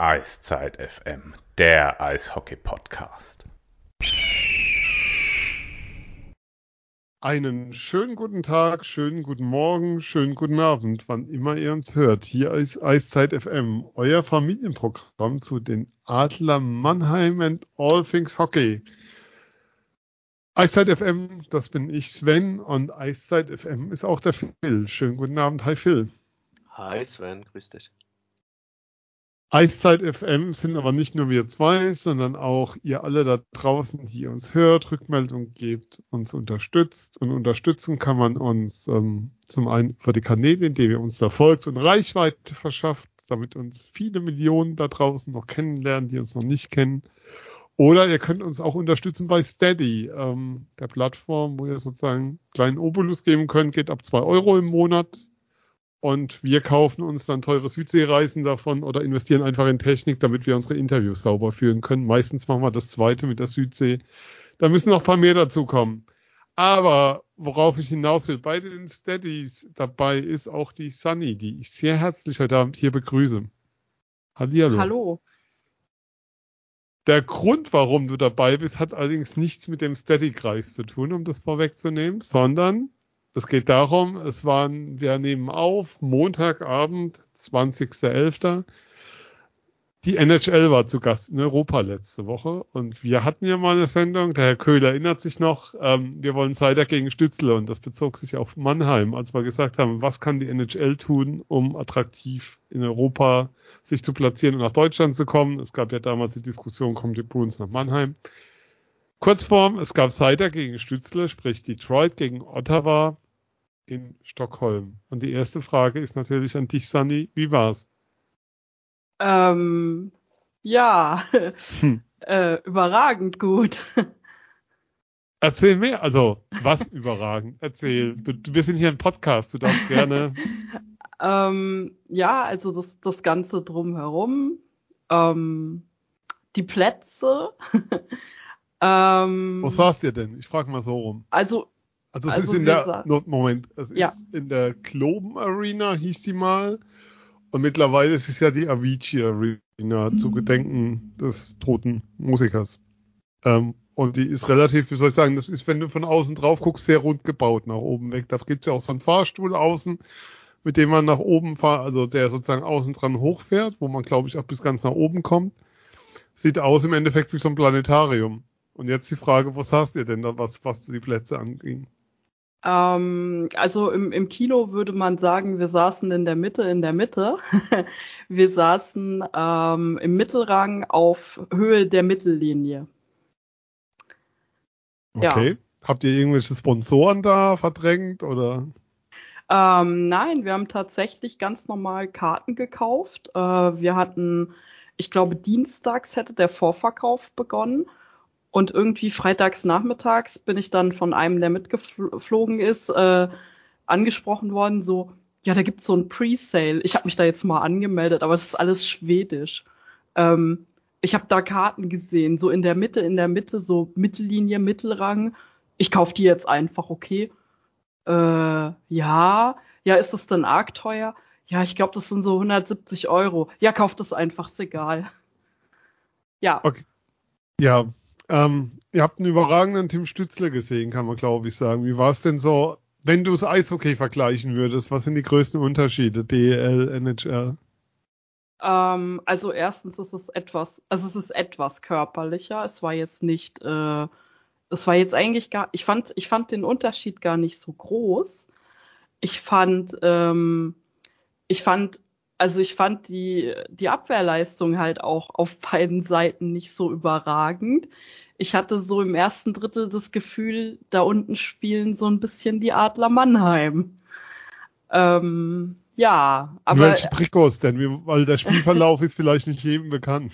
Eiszeit FM, der Eishockey-Podcast. Einen schönen guten Tag, schönen guten Morgen, schönen guten Abend, wann immer ihr uns hört. Hier ist Eiszeit FM, euer Familienprogramm zu den Adler Mannheim and All Things Hockey. Eiszeit FM, das bin ich Sven und Eiszeit FM ist auch der Phil. Schönen guten Abend, hi Phil. Hi Sven, grüß dich. Eiszeit FM sind aber nicht nur wir zwei, sondern auch ihr alle da draußen, die uns hört, Rückmeldung gebt, uns unterstützt. Und unterstützen kann man uns ähm, zum einen über die Kanäle, indem ihr uns da folgt und Reichweite verschafft, damit uns viele Millionen da draußen noch kennenlernen, die uns noch nicht kennen. Oder ihr könnt uns auch unterstützen bei Steady, ähm, der Plattform, wo ihr sozusagen einen kleinen Obolus geben könnt, geht ab zwei Euro im Monat und wir kaufen uns dann teure Südseereisen davon oder investieren einfach in Technik, damit wir unsere Interviews sauber führen können. Meistens machen wir das zweite mit der Südsee. Da müssen noch ein paar mehr dazukommen. Aber worauf ich hinaus will, bei den Steadies dabei ist auch die Sunny, die ich sehr herzlich heute Abend hier begrüße. Hallihallo. Hallo. Der Grund, warum du dabei bist, hat allerdings nichts mit dem Steady-Kreis zu tun, um das vorwegzunehmen, sondern es geht darum, es waren, wir nehmen auf, Montagabend, 20.11. Die NHL war zu Gast in Europa letzte Woche und wir hatten ja mal eine Sendung, der Herr Köhler erinnert sich noch, ähm, wir wollen Seider gegen Stützle und das bezog sich auf Mannheim, als wir gesagt haben, was kann die NHL tun, um attraktiv in Europa sich zu platzieren und nach Deutschland zu kommen. Es gab ja damals die Diskussion, kommt die Bruins nach Mannheim. Kurzform, es gab Seider gegen Stützle, sprich Detroit gegen Ottawa in Stockholm. Und die erste Frage ist natürlich an dich, Sunny. Wie war's? Ähm, ja, hm. äh, überragend gut. Erzähl mehr, also was überragend? Erzähl. Du, wir sind hier ein Podcast, du darfst gerne. ähm, ja, also das, das Ganze drumherum, ähm, die Plätze. ähm, Wo saßt ihr denn? Ich frage mal so rum. Also also es also ist in der no, Moment, es ja. ist in der Globen Arena hieß die mal und mittlerweile ist es ja die Avicii Arena mhm. zu Gedenken des toten Musikers. Ähm, und die ist relativ, wie soll ich sagen, das ist, wenn du von außen drauf guckst, sehr rund gebaut nach oben weg. Da gibt's ja auch so einen Fahrstuhl außen, mit dem man nach oben fährt, also der sozusagen außen dran hochfährt, wo man, glaube ich, auch bis ganz nach oben kommt. Sieht aus im Endeffekt wie so ein Planetarium. Und jetzt die Frage, wo saßt ihr denn da, was, was die Plätze anging? Ähm, also im, im Kino würde man sagen, wir saßen in der Mitte, in der Mitte. wir saßen ähm, im Mittelrang auf Höhe der Mittellinie. Okay. Ja. Habt ihr irgendwelche Sponsoren da verdrängt oder? Ähm, nein, wir haben tatsächlich ganz normal Karten gekauft. Äh, wir hatten, ich glaube, dienstags hätte der Vorverkauf begonnen und irgendwie freitags nachmittags bin ich dann von einem, der mitgeflogen ist, äh, angesprochen worden, so, ja, da gibt's so ein Pre-Sale. Ich habe mich da jetzt mal angemeldet, aber es ist alles schwedisch. Ähm, ich habe da Karten gesehen, so in der Mitte, in der Mitte, so Mittellinie, Mittelrang. Ich kauf die jetzt einfach, okay. Äh, ja, ja, ist das denn arg teuer? Ja, ich glaube, das sind so 170 Euro. Ja, kauft das einfach, ist egal. Ja. Okay. Ja, ähm, ihr habt einen überragenden Tim Stützler gesehen, kann man glaube ich sagen. Wie war es denn so, wenn du das Eishockey vergleichen würdest? Was sind die größten Unterschiede, DL, NHL? Ähm, also erstens ist es etwas, also es ist etwas körperlicher. Es war jetzt nicht, äh, es war jetzt eigentlich gar, ich fand, ich fand den Unterschied gar nicht so groß. Ich fand, ähm, ich fand also ich fand die, die Abwehrleistung halt auch auf beiden Seiten nicht so überragend. Ich hatte so im ersten Drittel das Gefühl, da unten spielen so ein bisschen die Adler Mannheim. Ähm, ja, aber. Welche Trikots denn? Weil der Spielverlauf ist vielleicht nicht jedem bekannt.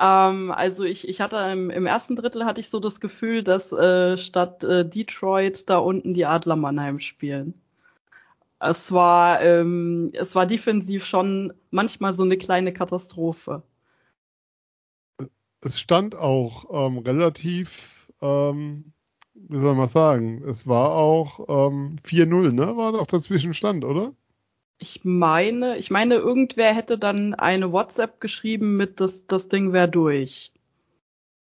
Ähm, also ich, ich hatte im, im, ersten Drittel hatte ich so das Gefühl, dass äh, statt äh, Detroit da unten die Adler Mannheim spielen es war, ähm, es war defensiv schon manchmal so eine kleine Katastrophe. Es stand auch ähm, relativ, ähm, wie soll man sagen, es war auch ähm, 4-0, ne? War doch dazwischen Stand, oder? Ich meine, ich meine, irgendwer hätte dann eine WhatsApp geschrieben mit das, das Ding wäre durch.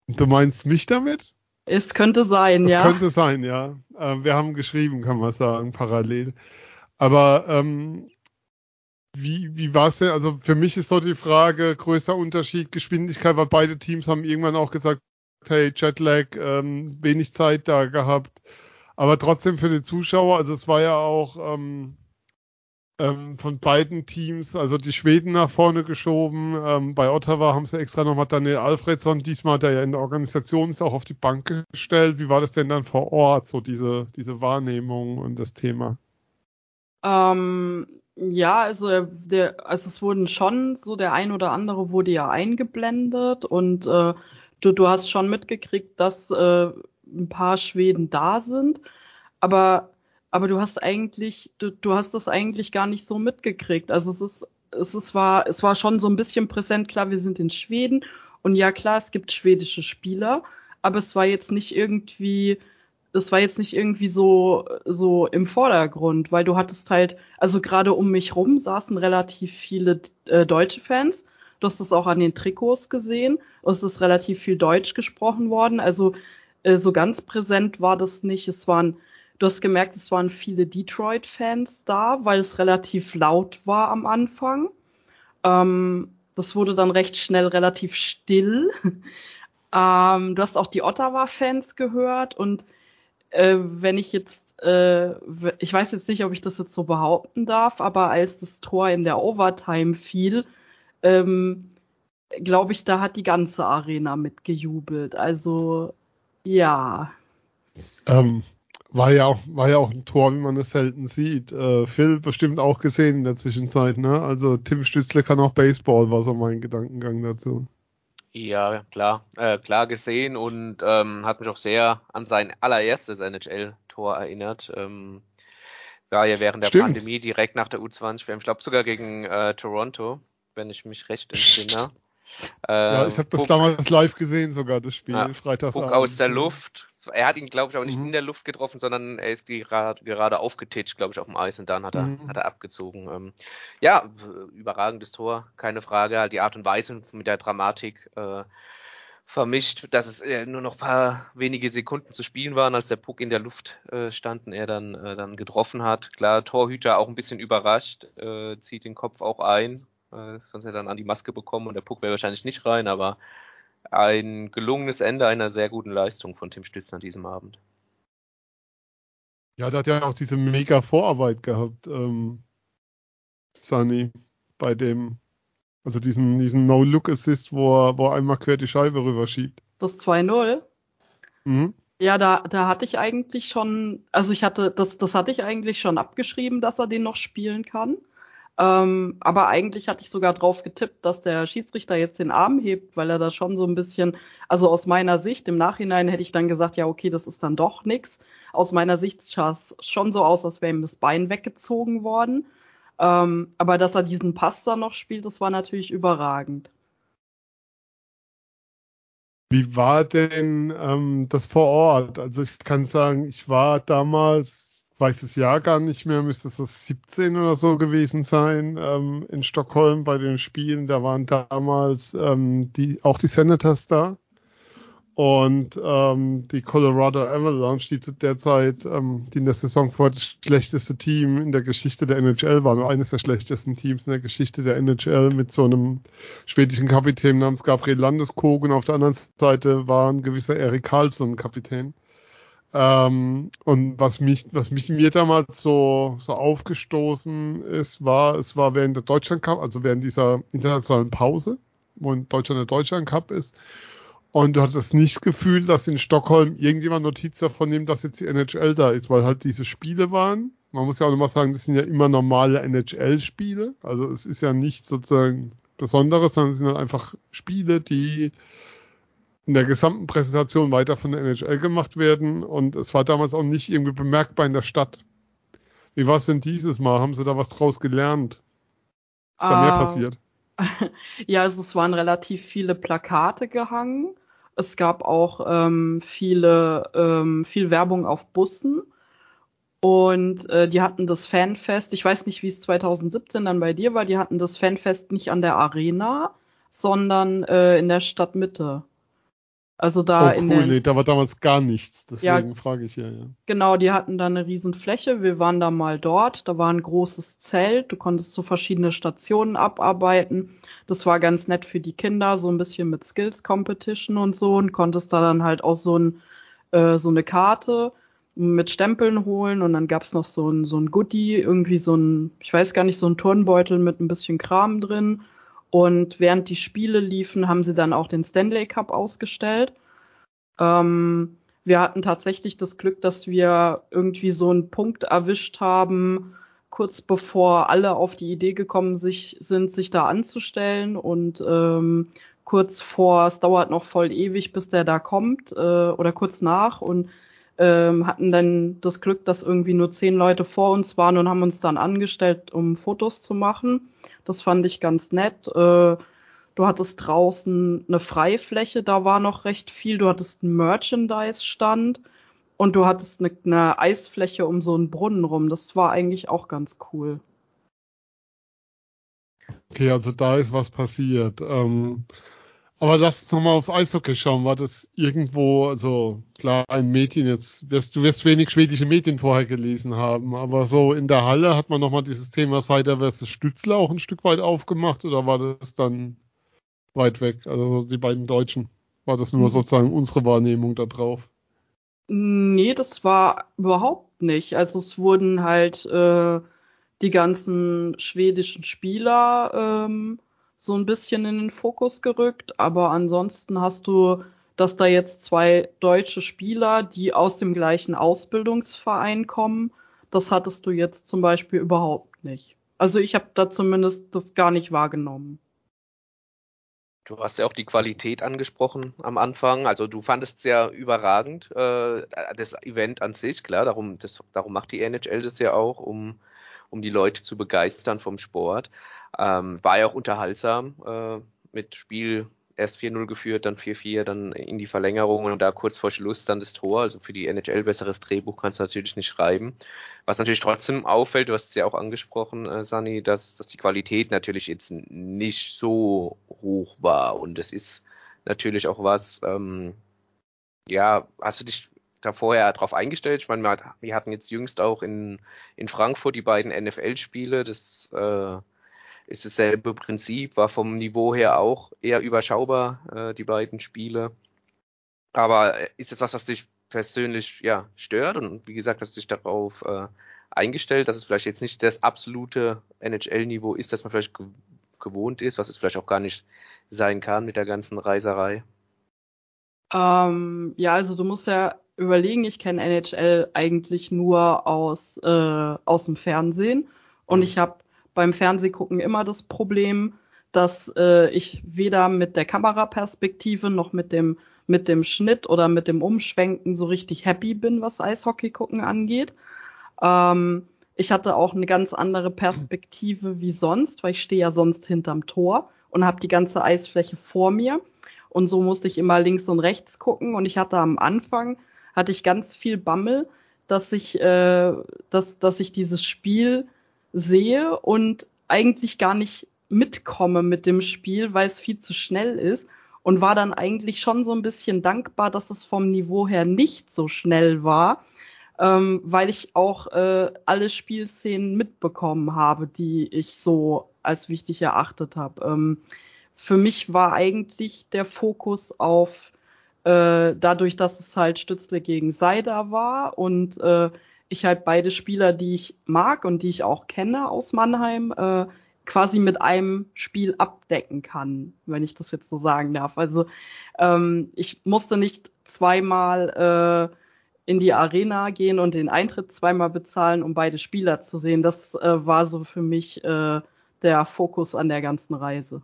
Du meinst mich damit? Es könnte sein, das ja. könnte sein, ja. Äh, wir haben geschrieben, kann man sagen, parallel. Aber ähm, wie, wie war es denn? Also für mich ist so die Frage, größter Unterschied, Geschwindigkeit, weil beide Teams haben irgendwann auch gesagt, hey, Jetlag, ähm, wenig Zeit da gehabt. Aber trotzdem für die Zuschauer, also es war ja auch ähm, ähm, von beiden Teams, also die Schweden nach vorne geschoben. Ähm, bei Ottawa haben sie extra nochmal Daniel Alfredsson, diesmal der ja in der Organisation ist, auch auf die Bank gestellt. Wie war das denn dann vor Ort, so diese, diese Wahrnehmung und das Thema? Ähm, ja, also der, also es wurden schon so der ein oder andere wurde ja eingeblendet und äh, du, du hast schon mitgekriegt, dass äh, ein paar Schweden da sind, aber aber du hast eigentlich, du, du hast das eigentlich gar nicht so mitgekriegt. Also es ist, es ist, war, es war schon so ein bisschen präsent, klar, wir sind in Schweden. Und ja klar, es gibt schwedische Spieler, aber es war jetzt nicht irgendwie, das war jetzt nicht irgendwie so, so im Vordergrund, weil du hattest halt, also gerade um mich rum saßen relativ viele äh, deutsche Fans. Du hast es auch an den Trikots gesehen. Es ist relativ viel Deutsch gesprochen worden. Also äh, so ganz präsent war das nicht. Es waren Du hast gemerkt, es waren viele Detroit-Fans da, weil es relativ laut war am Anfang. Ähm, das wurde dann recht schnell relativ still. ähm, du hast auch die Ottawa-Fans gehört und äh, wenn ich jetzt, äh, ich weiß jetzt nicht, ob ich das jetzt so behaupten darf, aber als das Tor in der Overtime fiel, ähm, glaube ich, da hat die ganze Arena mitgejubelt. Also ja. Ähm, war ja auch, war ja auch ein Tor, wie man es selten sieht. Äh, Phil bestimmt auch gesehen in der Zwischenzeit, ne? Also Tim Stützle kann auch Baseball, war so mein Gedankengang dazu. Ja, klar, äh, klar gesehen und ähm, hat mich auch sehr an sein allererstes NHL-Tor erinnert. Ähm, war ja während der Stimmt. Pandemie direkt nach der U20, ich glaube sogar gegen äh, Toronto, wenn ich mich recht entsinne. Äh, ja, ich habe das Puck, damals live gesehen sogar, das Spiel, ja, Freitags. Puck aus der Luft, er hat ihn, glaube ich, auch nicht mhm. in der Luft getroffen, sondern er ist gerade, gerade aufgetitscht, glaube ich, auf dem Eis und dann hat er, mhm. hat er abgezogen. Ähm, ja, überragendes Tor, keine Frage. Halt die Art und Weise mit der Dramatik äh, vermischt, dass es äh, nur noch paar wenige Sekunden zu spielen waren, als der Puck in der Luft äh, stand und er dann, äh, dann getroffen hat. Klar, Torhüter auch ein bisschen überrascht, äh, zieht den Kopf auch ein, äh, sonst hätte er dann an die Maske bekommen und der Puck wäre wahrscheinlich nicht rein, aber ein gelungenes Ende einer sehr guten Leistung von Tim Stützler an diesem Abend. Ja, der hat ja auch diese mega Vorarbeit gehabt, ähm, Sunny, bei dem, also diesen, diesen No-Look-Assist, wo er, wo er einmal quer die Scheibe rüberschiebt. Das 2-0? Mhm. Ja, da, da hatte ich eigentlich schon, also ich hatte, das, das hatte ich eigentlich schon abgeschrieben, dass er den noch spielen kann. Ähm, aber eigentlich hatte ich sogar drauf getippt, dass der Schiedsrichter jetzt den Arm hebt, weil er da schon so ein bisschen, also aus meiner Sicht, im Nachhinein hätte ich dann gesagt, ja, okay, das ist dann doch nix. Aus meiner Sicht sah es schon so aus, als wäre ihm das Bein weggezogen worden. Ähm, aber dass er diesen Pass dann noch spielt, das war natürlich überragend. Wie war denn ähm, das vor Ort? Also ich kann sagen, ich war damals weiß das Jahr gar nicht mehr, müsste es das 17 oder so gewesen sein, ähm, in Stockholm bei den Spielen. Da waren damals ähm, die, auch die Senators da und ähm, die Colorado Avalanche, die zu der Zeit, ähm, die in der Saison vor das schlechteste Team in der Geschichte der NHL waren, eines der schlechtesten Teams in der Geschichte der NHL mit so einem schwedischen Kapitän namens Gabriel Landeskog und auf der anderen Seite war ein gewisser Erik Karlsson Kapitän. Ähm, und was mich, was mich mir damals so, so aufgestoßen ist, war, es war während der Deutschland Cup, also während dieser internationalen Pause, wo in Deutschland der Deutschland Cup ist. Und du hattest nicht das Gefühl, dass in Stockholm irgendjemand Notiz davon nimmt, dass jetzt die NHL da ist, weil halt diese Spiele waren. Man muss ja auch nochmal sagen, das sind ja immer normale NHL-Spiele. Also es ist ja nicht sozusagen Besonderes, sondern es sind halt einfach Spiele, die in der gesamten Präsentation weiter von der NHL gemacht werden und es war damals auch nicht irgendwie bemerkbar in der Stadt. Wie war es denn dieses Mal? Haben Sie da was draus gelernt? Ist da uh, mehr ah. passiert? ja, also es waren relativ viele Plakate gehangen. Es gab auch ähm, viele, ähm, viel Werbung auf Bussen. Und äh, die hatten das Fanfest, ich weiß nicht, wie es 2017 dann bei dir war, die hatten das Fanfest nicht an der Arena, sondern äh, in der Stadtmitte. Also da oh, in cool, der, nee, da war damals gar nichts, deswegen Ja. frage ich ja, ja. Genau, die hatten da eine riesen Fläche. Wir waren da mal dort. Da war ein großes Zelt. Du konntest so verschiedene Stationen abarbeiten. Das war ganz nett für die Kinder, so ein bisschen mit Skills Competition und so und konntest da dann halt auch so, ein, äh, so eine Karte mit Stempeln holen und dann gab's noch so ein, so ein Goodie, irgendwie so ein, ich weiß gar nicht, so ein Turnbeutel mit ein bisschen Kram drin. Und während die Spiele liefen, haben sie dann auch den Stanley Cup ausgestellt. Ähm, wir hatten tatsächlich das Glück, dass wir irgendwie so einen Punkt erwischt haben, kurz bevor alle auf die Idee gekommen sich, sind, sich da anzustellen und ähm, kurz vor, es dauert noch voll ewig, bis der da kommt äh, oder kurz nach und ähm, hatten dann das Glück, dass irgendwie nur zehn Leute vor uns waren und haben uns dann angestellt, um Fotos zu machen. Das fand ich ganz nett. Äh, Du hattest draußen eine Freifläche, da war noch recht viel. Du hattest einen Merchandise-Stand und du hattest eine, eine Eisfläche um so einen Brunnen rum. Das war eigentlich auch ganz cool. Okay, also da ist was passiert. Ähm, aber lass uns nochmal aufs Eishockey schauen. War das irgendwo, also klar, ein Medien jetzt, wirst, du wirst wenig schwedische Medien vorher gelesen haben, aber so in der Halle hat man nochmal dieses Thema Seider versus Stützler auch ein Stück weit aufgemacht oder war das dann weit weg? Also so die beiden Deutschen. War das nur Mhm. sozusagen unsere Wahrnehmung da drauf? Nee, das war überhaupt nicht. Also es wurden halt äh, die ganzen schwedischen Spieler ähm, so ein bisschen in den Fokus gerückt, aber ansonsten hast du, dass da jetzt zwei deutsche Spieler, die aus dem gleichen Ausbildungsverein kommen, das hattest du jetzt zum Beispiel überhaupt nicht. Also ich habe da zumindest das gar nicht wahrgenommen. Du hast ja auch die Qualität angesprochen am Anfang. Also du fandest es ja überragend, äh, das Event an sich, klar, darum, das, darum macht die NHL das ja auch, um, um die Leute zu begeistern vom Sport. Ähm, war ja auch unterhaltsam äh, mit Spiel erst 4-0 geführt, dann 4-4, dann in die Verlängerung und da kurz vor Schluss dann das Tor. Also für die NHL besseres Drehbuch kannst du natürlich nicht schreiben. Was natürlich trotzdem auffällt, du hast es ja auch angesprochen, äh, Sani, dass, dass die Qualität natürlich jetzt nicht so hoch war. Und es ist natürlich auch was, ähm, ja, hast du dich da vorher drauf eingestellt? Ich meine, wir hatten jetzt jüngst auch in, in Frankfurt die beiden NFL-Spiele, das äh, ist dasselbe Prinzip, war vom Niveau her auch eher überschaubar, äh, die beiden Spiele. Aber äh, ist das was, was dich persönlich ja stört? Und wie gesagt, hast du dich darauf äh, eingestellt, dass es vielleicht jetzt nicht das absolute NHL-Niveau ist, das man vielleicht ge gewohnt ist, was es vielleicht auch gar nicht sein kann mit der ganzen Reiserei? Ähm, ja, also du musst ja überlegen, ich kenne NHL eigentlich nur aus, äh, aus dem Fernsehen. Und Mhm. ich habe beim Fernsehgucken immer das Problem, dass äh, ich weder mit der Kameraperspektive noch mit dem, mit dem Schnitt oder mit dem Umschwenken so richtig happy bin, was Eishockey gucken angeht. Ähm, ich hatte auch eine ganz andere Perspektive wie sonst, weil ich stehe ja sonst hinterm Tor und habe die ganze Eisfläche vor mir. Und so musste ich immer links und rechts gucken. Und ich hatte am Anfang, hatte ich ganz viel Bammel, dass ich, äh, dass, dass ich dieses Spiel sehe und eigentlich gar nicht mitkomme mit dem Spiel, weil es viel zu schnell ist. Und war dann eigentlich schon so ein bisschen dankbar, dass es vom Niveau her nicht so schnell war, ähm, weil ich auch äh, alle Spielszenen mitbekommen habe, die ich so als wichtig erachtet habe. Ähm, für mich war eigentlich der Fokus auf äh, dadurch, dass es halt Stützle gegen Seider war und äh, ich halt beide Spieler, die ich mag und die ich auch kenne aus Mannheim, äh, quasi mit einem Spiel abdecken kann, wenn ich das jetzt so sagen darf. Also ähm, ich musste nicht zweimal äh, in die Arena gehen und den Eintritt zweimal bezahlen, um beide Spieler zu sehen. Das äh, war so für mich äh, der Fokus an der ganzen Reise.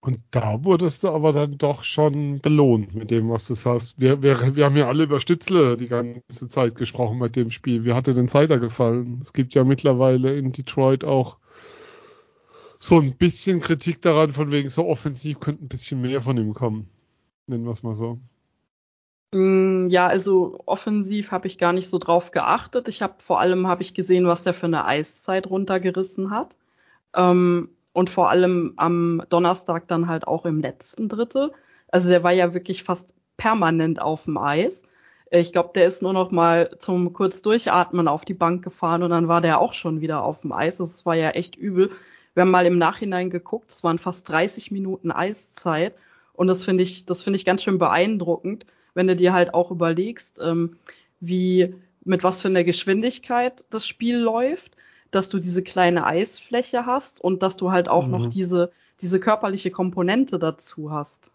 Und da wurdest du aber dann doch schon belohnt mit dem, was du sagst. Wir, wir, wir haben ja alle über Stützle die ganze Zeit gesprochen mit dem Spiel. Wie hat dir denn Seider gefallen? Es gibt ja mittlerweile in Detroit auch so ein bisschen Kritik daran, von wegen so offensiv könnte ein bisschen mehr von ihm kommen. Nennen wir es mal so. Mm, ja, also offensiv habe ich gar nicht so drauf geachtet. Ich habe vor allem habe ich gesehen, was der für eine Eiszeit runtergerissen hat. Ähm, und vor allem am Donnerstag dann halt auch im letzten Drittel. Also der war ja wirklich fast permanent auf dem Eis. Ich glaube, der ist nur noch mal zum kurz durchatmen auf die Bank gefahren und dann war der auch schon wieder auf dem Eis. Das war ja echt übel. Wir haben mal im Nachhinein geguckt, es waren fast 30 Minuten Eiszeit und das finde ich, das finde ich ganz schön beeindruckend wenn du dir halt auch überlegst, ähm, wie, mit was für einer Geschwindigkeit das Spiel läuft, dass du diese kleine Eisfläche hast und dass du halt auch mhm. noch diese, diese körperliche Komponente dazu hast.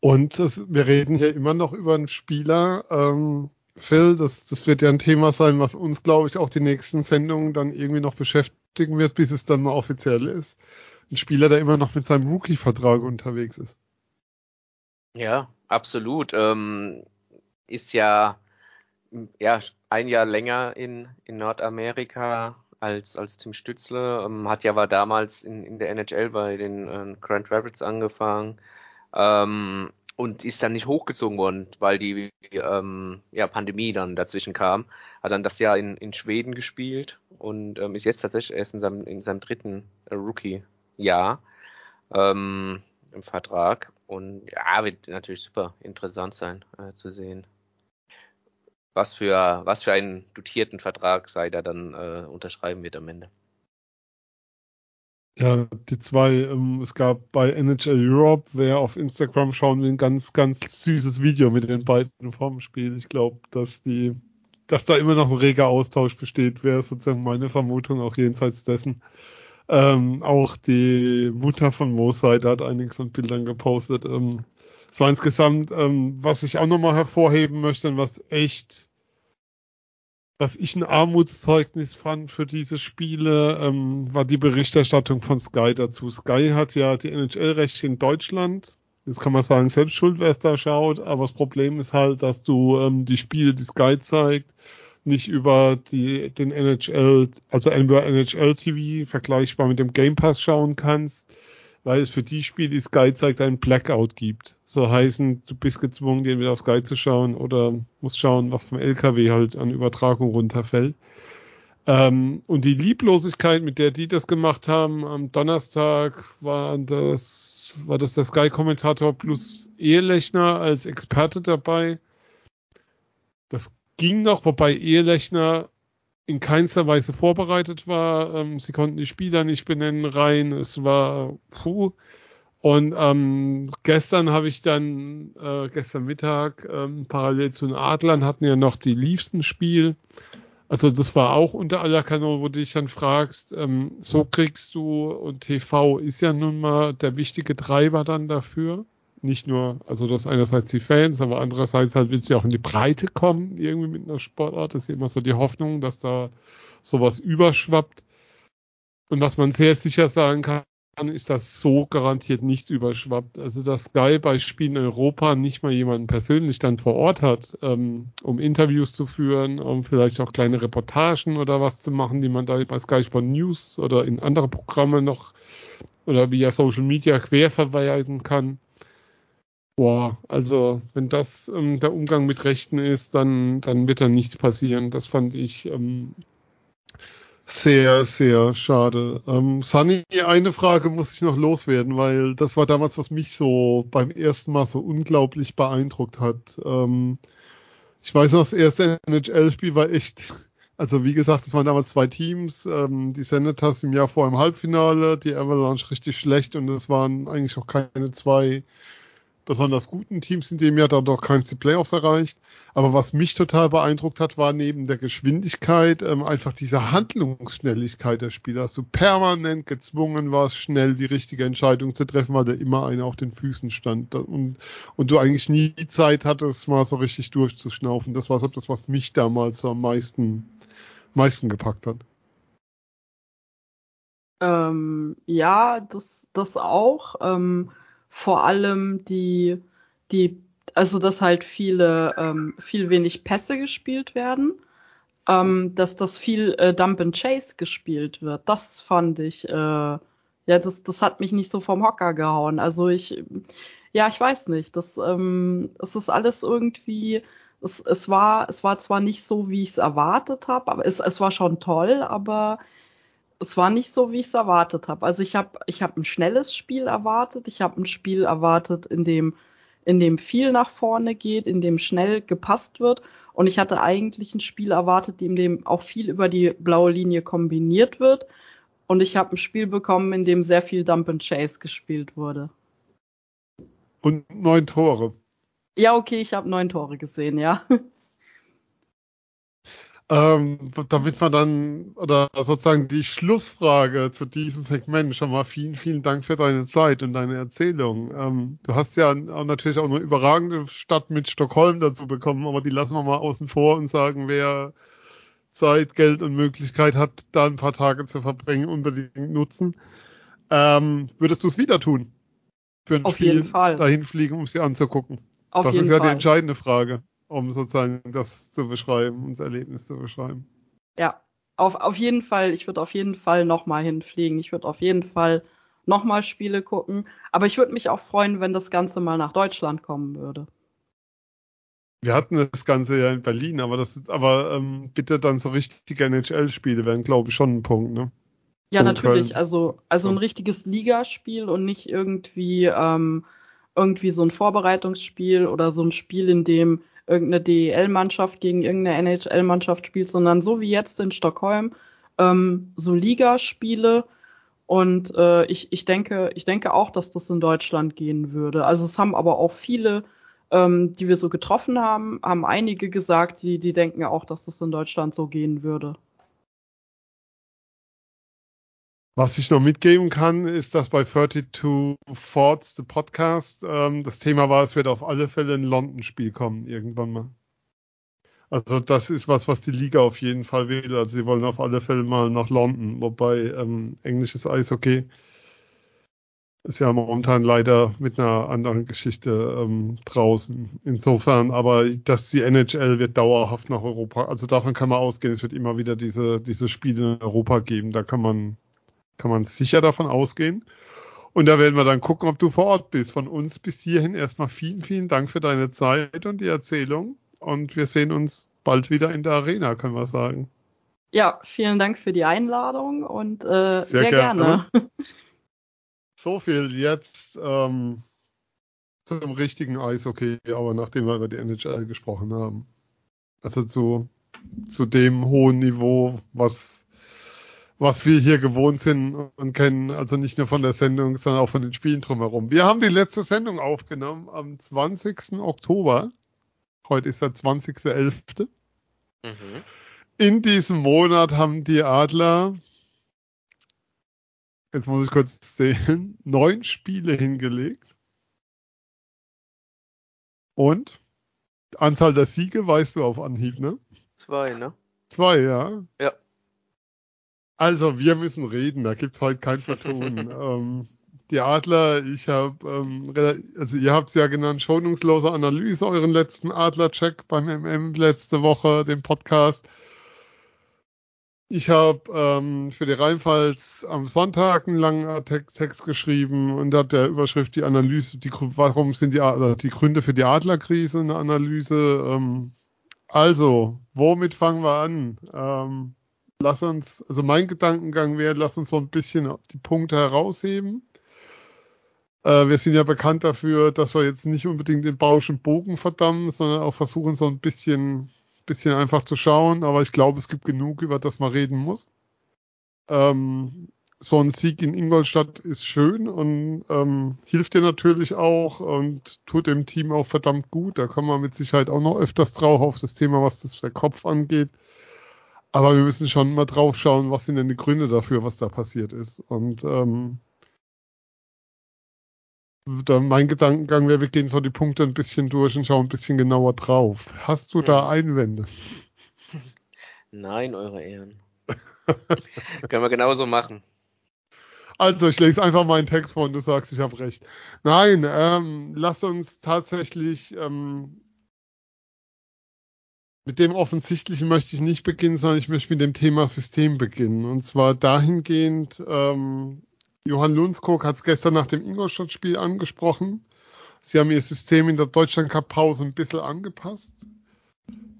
Und das, wir reden hier immer noch über einen Spieler, ähm, Phil, das, das wird ja ein Thema sein, was uns, glaube ich, auch die nächsten Sendungen dann irgendwie noch beschäftigen wird, bis es dann mal offiziell ist. Ein Spieler, der immer noch mit seinem Rookie-Vertrag unterwegs ist. Ja, absolut. Ähm, ist ja, ja ein Jahr länger in, in Nordamerika als, als Tim Stützle. Ähm, hat ja war damals in, in der NHL bei den äh, Grand Rapids angefangen ähm, und ist dann nicht hochgezogen worden, weil die ähm, ja, Pandemie dann dazwischen kam. Hat dann das Jahr in, in Schweden gespielt und ähm, ist jetzt tatsächlich erst in seinem, in seinem dritten äh, Rookie-Jahr ähm, im Vertrag. Und ja, wird natürlich super interessant sein äh, zu sehen, was für, was für einen dotierten Vertrag Seider dann äh, unterschreiben wird am Ende. Ja, die zwei, ähm, es gab bei NHL Europe, wer auf Instagram schauen will, ein ganz, ganz süßes Video mit den beiden vom Spiel. Ich glaube, dass die, dass da immer noch ein reger Austausch besteht, wäre sozusagen meine Vermutung, auch jenseits dessen. Ähm, auch die Mutter von Moseit hat einiges an Bildern gepostet. Ähm, war insgesamt, ähm, was ich auch nochmal hervorheben möchte und was echt, was ich ein Armutszeugnis fand für diese Spiele, ähm, war die Berichterstattung von Sky dazu. Sky hat ja die NHL-Rechte in Deutschland. Jetzt kann man sagen, selbst schuld, wer es da schaut, aber das Problem ist halt, dass du ähm, die Spiele, die Sky zeigt, nicht über die, den NHL, also NBA NHL TV vergleichbar mit dem Game Pass schauen kannst, weil es für die Spiele, die Sky zeigt, einen Blackout gibt. So heißen, du bist gezwungen, dir wieder auf Sky zu schauen oder musst schauen, was vom LKW halt an Übertragung runterfällt. Ähm, und die Lieblosigkeit, mit der die das gemacht haben, am Donnerstag war das, war das der Sky-Kommentator plus Ehelechner als Experte dabei. Das ging noch, wobei Ehelechner in keinster Weise vorbereitet war. Ähm, sie konnten die Spieler nicht benennen rein. Es war puh. Und ähm, gestern habe ich dann, äh, gestern Mittag, ähm, parallel zu den Adlern hatten ja noch die liebsten Spiel. Also das war auch unter aller Kanone, wo du dich dann fragst, ähm, so kriegst du, und TV ist ja nun mal der wichtige Treiber dann dafür nicht nur, also das einerseits die Fans, aber andererseits halt willst du ja auch in die Breite kommen, irgendwie mit einer Sportart. Das ist immer so die Hoffnung, dass da sowas überschwappt. Und was man sehr sicher sagen kann, ist, dass so garantiert nichts überschwappt. Also dass Sky bei Spielen in Europa nicht mal jemanden persönlich dann vor Ort hat, ähm, um Interviews zu führen, um vielleicht auch kleine Reportagen oder was zu machen, die man da bei Sky Sport News oder in andere Programme noch oder via Social Media quer verweisen kann. Boah, also wenn das ähm, der Umgang mit Rechten ist, dann, dann wird da nichts passieren. Das fand ich ähm, sehr, sehr schade. Ähm, Sunny, eine Frage muss ich noch loswerden, weil das war damals, was mich so beim ersten Mal so unglaublich beeindruckt hat. Ähm, ich weiß noch, das erste NHL-Spiel war echt, also wie gesagt, es waren damals zwei Teams, ähm, die Senators im Jahr vor im Halbfinale, die Avalanche richtig schlecht und es waren eigentlich auch keine zwei besonders guten Teams in dem Jahr dann doch keins die Playoffs erreicht. Aber was mich total beeindruckt hat, war neben der Geschwindigkeit ähm, einfach diese Handlungsschnelligkeit der Spieler, dass du permanent gezwungen warst, schnell die richtige Entscheidung zu treffen, weil da immer einer auf den Füßen stand und, und du eigentlich nie Zeit hattest, mal so richtig durchzuschnaufen. Das war so das, was mich damals am meisten, meisten gepackt hat. Ähm, ja, das, das auch. Ähm, vor allem die, die, also dass halt viele, ähm, viel wenig Pässe gespielt werden, ähm, dass das viel äh, Dump and Chase gespielt wird. Das fand ich, äh, ja, das, das hat mich nicht so vom Hocker gehauen. Also ich, ja, ich weiß nicht. Das, ähm, es ist alles irgendwie, es, es war, es war zwar nicht so, wie ich es erwartet habe, aber es, es war schon toll, aber es war nicht so, wie ich es erwartet habe. Also ich habe, ich habe ein schnelles Spiel erwartet. Ich habe ein Spiel erwartet, in dem, in dem viel nach vorne geht, in dem schnell gepasst wird. Und ich hatte eigentlich ein Spiel erwartet, in dem auch viel über die blaue Linie kombiniert wird. Und ich habe ein Spiel bekommen, in dem sehr viel Dump and Chase gespielt wurde. Und neun Tore. Ja, okay, ich habe neun Tore gesehen, ja. Ähm, damit man dann, oder sozusagen die Schlussfrage zu diesem Segment schon mal vielen, vielen Dank für deine Zeit und deine Erzählung. Ähm, du hast ja natürlich auch eine überragende Stadt mit Stockholm dazu bekommen, aber die lassen wir mal außen vor und sagen, wer Zeit, Geld und Möglichkeit hat, da ein paar Tage zu verbringen, unbedingt nutzen. Ähm, würdest du es wieder tun? Für ein Auf Spiel jeden Fall. dahin fliegen, um sie anzugucken? Auf das ist ja Fall. die entscheidende Frage, um sozusagen das zu beschreiben, unser Erlebnis zu beschreiben. Ja, auf, auf jeden Fall. Ich würde auf jeden Fall nochmal hinfliegen. Ich würde auf jeden Fall nochmal Spiele gucken. Aber ich würde mich auch freuen, wenn das Ganze mal nach Deutschland kommen würde. Wir hatten das Ganze ja in Berlin, aber das ist, aber ähm, bitte dann so richtige NHL-Spiele wären, glaube ich, schon ein Punkt, ne? Ja, Punkt natürlich. Köln. Also, also ein richtiges Ligaspiel und nicht irgendwie, ähm, irgendwie so ein Vorbereitungsspiel oder so ein Spiel, in dem irgendeine DEL-Mannschaft gegen irgendeine NHL-Mannschaft spielt, sondern so wie jetzt in Stockholm, ähm, so Ligaspiele. Und äh, ich, ich denke, ich denke auch, dass das in Deutschland gehen würde. Also es haben aber auch viele, ähm, die wir so getroffen haben, haben einige gesagt, die, die denken auch, dass das in Deutschland so gehen würde. Was ich noch mitgeben kann, ist, dass bei 32 Thoughts, the Podcast, ähm, das Thema war, es wird auf alle Fälle ein London-Spiel kommen, irgendwann mal. Also das ist was, was die Liga auf jeden Fall will. Also sie wollen auf alle Fälle mal nach London, wobei ähm, englisches Eishockey ist ja momentan leider mit einer anderen Geschichte ähm, draußen. Insofern, aber dass die NHL wird dauerhaft nach Europa, also davon kann man ausgehen, es wird immer wieder diese, diese Spiele in Europa geben. Da kann man, kann man sicher davon ausgehen. Und da werden wir dann gucken, ob du vor Ort bist. Von uns bis hierhin erstmal vielen, vielen Dank für deine Zeit und die Erzählung. Und wir sehen uns bald wieder in der Arena, können wir sagen. Ja, vielen Dank für die Einladung und äh, Sehr sehr, gerne. gerne. So viel jetzt ähm, zum richtigen Eishockey, aber nachdem wir über die NHL gesprochen haben. Also zu, zu dem hohen Niveau, was, was wir hier gewohnt sind und kennen, also nicht nur von der Sendung, sondern auch von den Spielen drumherum. Wir haben die letzte Sendung aufgenommen am 20. Oktober. Heute ist der 20.11. Mhm. In diesem Monat haben die Adler, jetzt muss ich kurz zählen, neun Spiele hingelegt. Und Anzahl der Siege weißt du auf Anhieb, ne? Zwei, ne? Zwei, ja. Ja. Also, wir müssen reden, da gibt's heute kein Vertun. ähm, die Adler, ich habe, ähm, also ihr habt's ja genannt, schonungslose Analyse, euren letzten Adler-Check beim MM letzte Woche, den Podcast. Ich habe ähm, für die Rheinpfalz am Sonntag einen langen Text, Text geschrieben und hat der Überschrift die Analyse, die, warum sind die, oder die Gründe für die Adlerkrise eine Analyse. Ähm, also, womit fangen wir an? Ähm, lass uns, also mein Gedankengang wäre, lass uns so ein bisschen die Punkte herausheben. Äh, wir sind ja bekannt dafür, dass wir jetzt nicht unbedingt den Bauschen Bogen verdammen, sondern auch versuchen, so ein bisschen, bisschen einfach zu schauen. Aber ich glaube, es gibt genug, über das man reden muss. Ähm, so ein Sieg in Ingolstadt ist schön und ähm, hilft dir natürlich auch und tut dem Team auch verdammt gut. Da kommen wir mit Sicherheit auch noch öfters drauf auf das Thema, was das der Kopf angeht. Aber wir müssen schon mal drauf schauen, was sind denn die Gründe dafür, was da passiert ist. Und ähm, mein Gedankengang wäre, wir gehen so die Punkte ein bisschen durch und schauen ein bisschen genauer drauf. Hast du da. Einwände? Nein, eure Ehren. Können wir genauso machen. Also, ich lese einfach meinen Text vor und du sagst, ich habe recht. Nein, ähm, lass uns tatsächlich ähm, mit dem Offensichtlichen möchte ich nicht beginnen, sondern ich möchte mit dem Thema System beginnen. Und zwar dahingehend, ähm, Johann Lundskog hat es gestern nach dem Ingolstadt-Spiel angesprochen. sie haben ihr System in der Deutschland Cup Pause ein bisschen angepasst.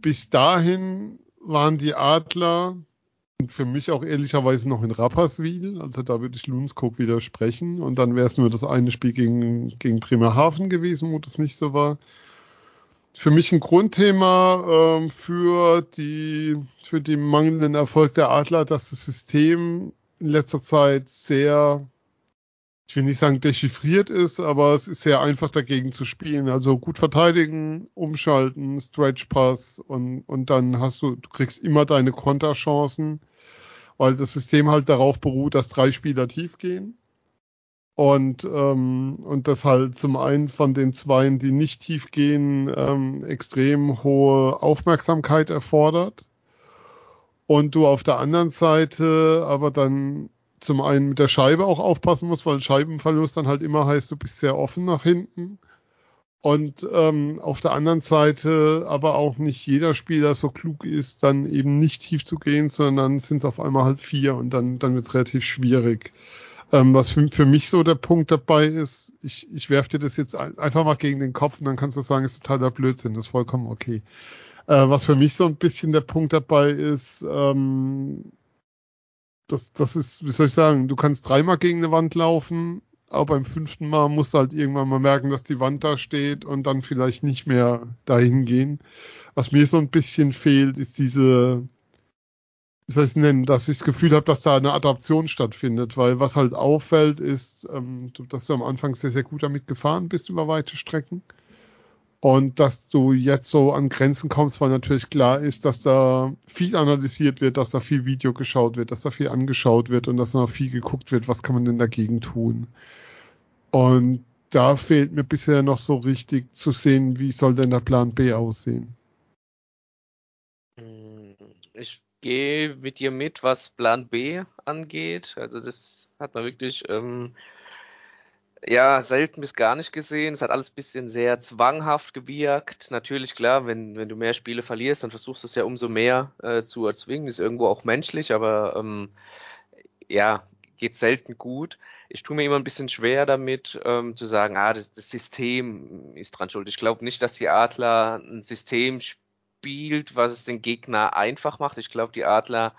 Bis dahin waren die Adler und für mich auch ehrlicherweise noch in Rapperswil, also da würde ich Lunskog widersprechen und dann wäre es nur das eine Spiel gegen, gegen Bremerhaven gewesen, wo das nicht so war. Für mich ein Grundthema äh, für die für den mangelnden Erfolg der Adler, dass das System in letzter Zeit sehr ich will nicht sagen dechiffriert ist, aber es ist sehr einfach dagegen zu spielen. Also gut verteidigen, umschalten, Stretch Pass und, und dann hast du, du kriegst immer deine Konterchancen, weil das System halt darauf beruht, dass drei Spieler tief gehen. Und, ähm, und das halt zum einen von den Zweien, die nicht tief gehen, ähm, extrem hohe Aufmerksamkeit erfordert. Und du auf der anderen Seite aber dann zum einen mit der Scheibe auch aufpassen musst, weil Scheibenverlust dann halt immer heißt, du bist sehr offen nach hinten. Und ähm, auf der anderen Seite aber auch nicht jeder Spieler so klug ist, dann eben nicht tief zu gehen, sondern sind es auf einmal halt vier und dann, dann wird es relativ schwierig. Ähm, was für, für mich so der Punkt dabei ist, ich, ich werfe dir das jetzt einfach mal gegen den Kopf und dann kannst du sagen, ist totaler Blödsinn, das ist vollkommen okay. Äh, was für mich so ein bisschen der Punkt dabei ist, ähm, das, das ist, wie soll ich sagen, du kannst dreimal gegen eine Wand laufen, aber beim fünften Mal musst du halt irgendwann mal merken, dass die Wand da steht und dann vielleicht nicht mehr dahin gehen. Was mir so ein bisschen fehlt, ist diese, wie soll ich es nennen, dass ich das Gefühl habe, dass da eine Adaption stattfindet, weil was halt auffällt, ist, ähm, dass du am Anfang sehr, sehr gut damit gefahren bist über weite Strecken. Und dass du jetzt so an Grenzen kommst, weil natürlich klar ist, dass da viel analysiert wird, dass da viel Video geschaut wird, dass da viel angeschaut wird und dass da noch viel geguckt wird, was kann man denn dagegen tun. Und da fehlt mir bisher noch so richtig zu sehen, wie soll denn der Plan B aussehen. Hm, ich gehe mit dir mit, was Plan B angeht. Also das hat man wirklich ähm, ja, selten bis gar nicht gesehen. Es hat alles ein bisschen sehr zwanghaft gewirkt. Natürlich, klar, wenn, wenn du mehr Spiele verlierst, dann versuchst du es ja umso mehr äh, zu erzwingen. Ist irgendwo auch menschlich, aber ähm, ja, geht selten gut. Ich tue mir immer ein bisschen schwer damit, ähm, zu sagen, ah, das, das System ist dran schuld. Ich glaube nicht, dass die Adler ein System spielt, was es den Gegner einfach macht. Ich glaube, die Adler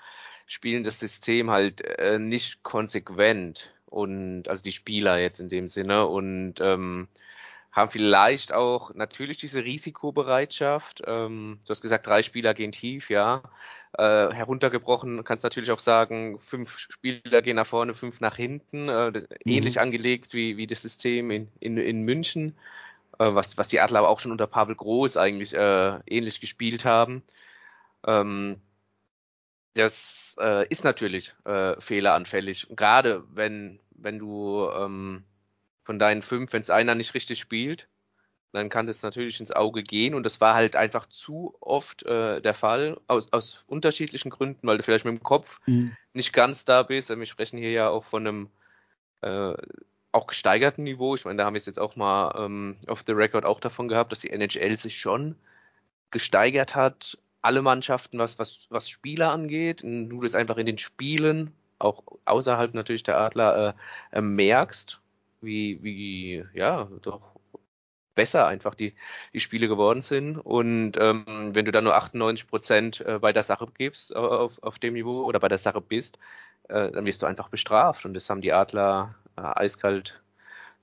spielen das System halt äh, nicht konsequent und also die Spieler jetzt in dem Sinne und ähm, haben vielleicht auch natürlich diese Risikobereitschaft. Ähm, du hast gesagt, drei Spieler gehen tief, ja. Äh, heruntergebrochen kannst natürlich auch sagen, fünf Spieler gehen nach vorne, fünf nach hinten. Äh, mhm. Ähnlich angelegt wie, wie das System in, in, in München, äh, was, was die Adler aber auch schon unter Pavel Groß eigentlich äh, ähnlich gespielt haben. Ähm, das äh, ist natürlich äh, fehleranfällig. gerade wenn, wenn du ähm, von deinen fünf, wenn es einer nicht richtig spielt, dann kann das natürlich ins Auge gehen. Und das war halt einfach zu oft äh, der Fall, aus, aus unterschiedlichen Gründen, weil du vielleicht mit dem Kopf mhm. nicht ganz da bist. Wir sprechen hier ja auch von einem äh, auch gesteigerten Niveau. Ich meine, da haben wir es jetzt auch mal ähm, auf the record auch davon gehabt, dass die NHL sich schon gesteigert hat, alle Mannschaften, was, was, was Spieler angeht, du das einfach in den Spielen, auch außerhalb natürlich der Adler, äh, äh, merkst, wie, wie, ja, doch besser einfach die, die Spiele geworden sind. Und ähm, wenn du dann nur 98 Prozent äh, bei der Sache gibst, auf, auf dem Niveau oder bei der Sache bist, äh, dann wirst du einfach bestraft. Und das haben die Adler äh, eiskalt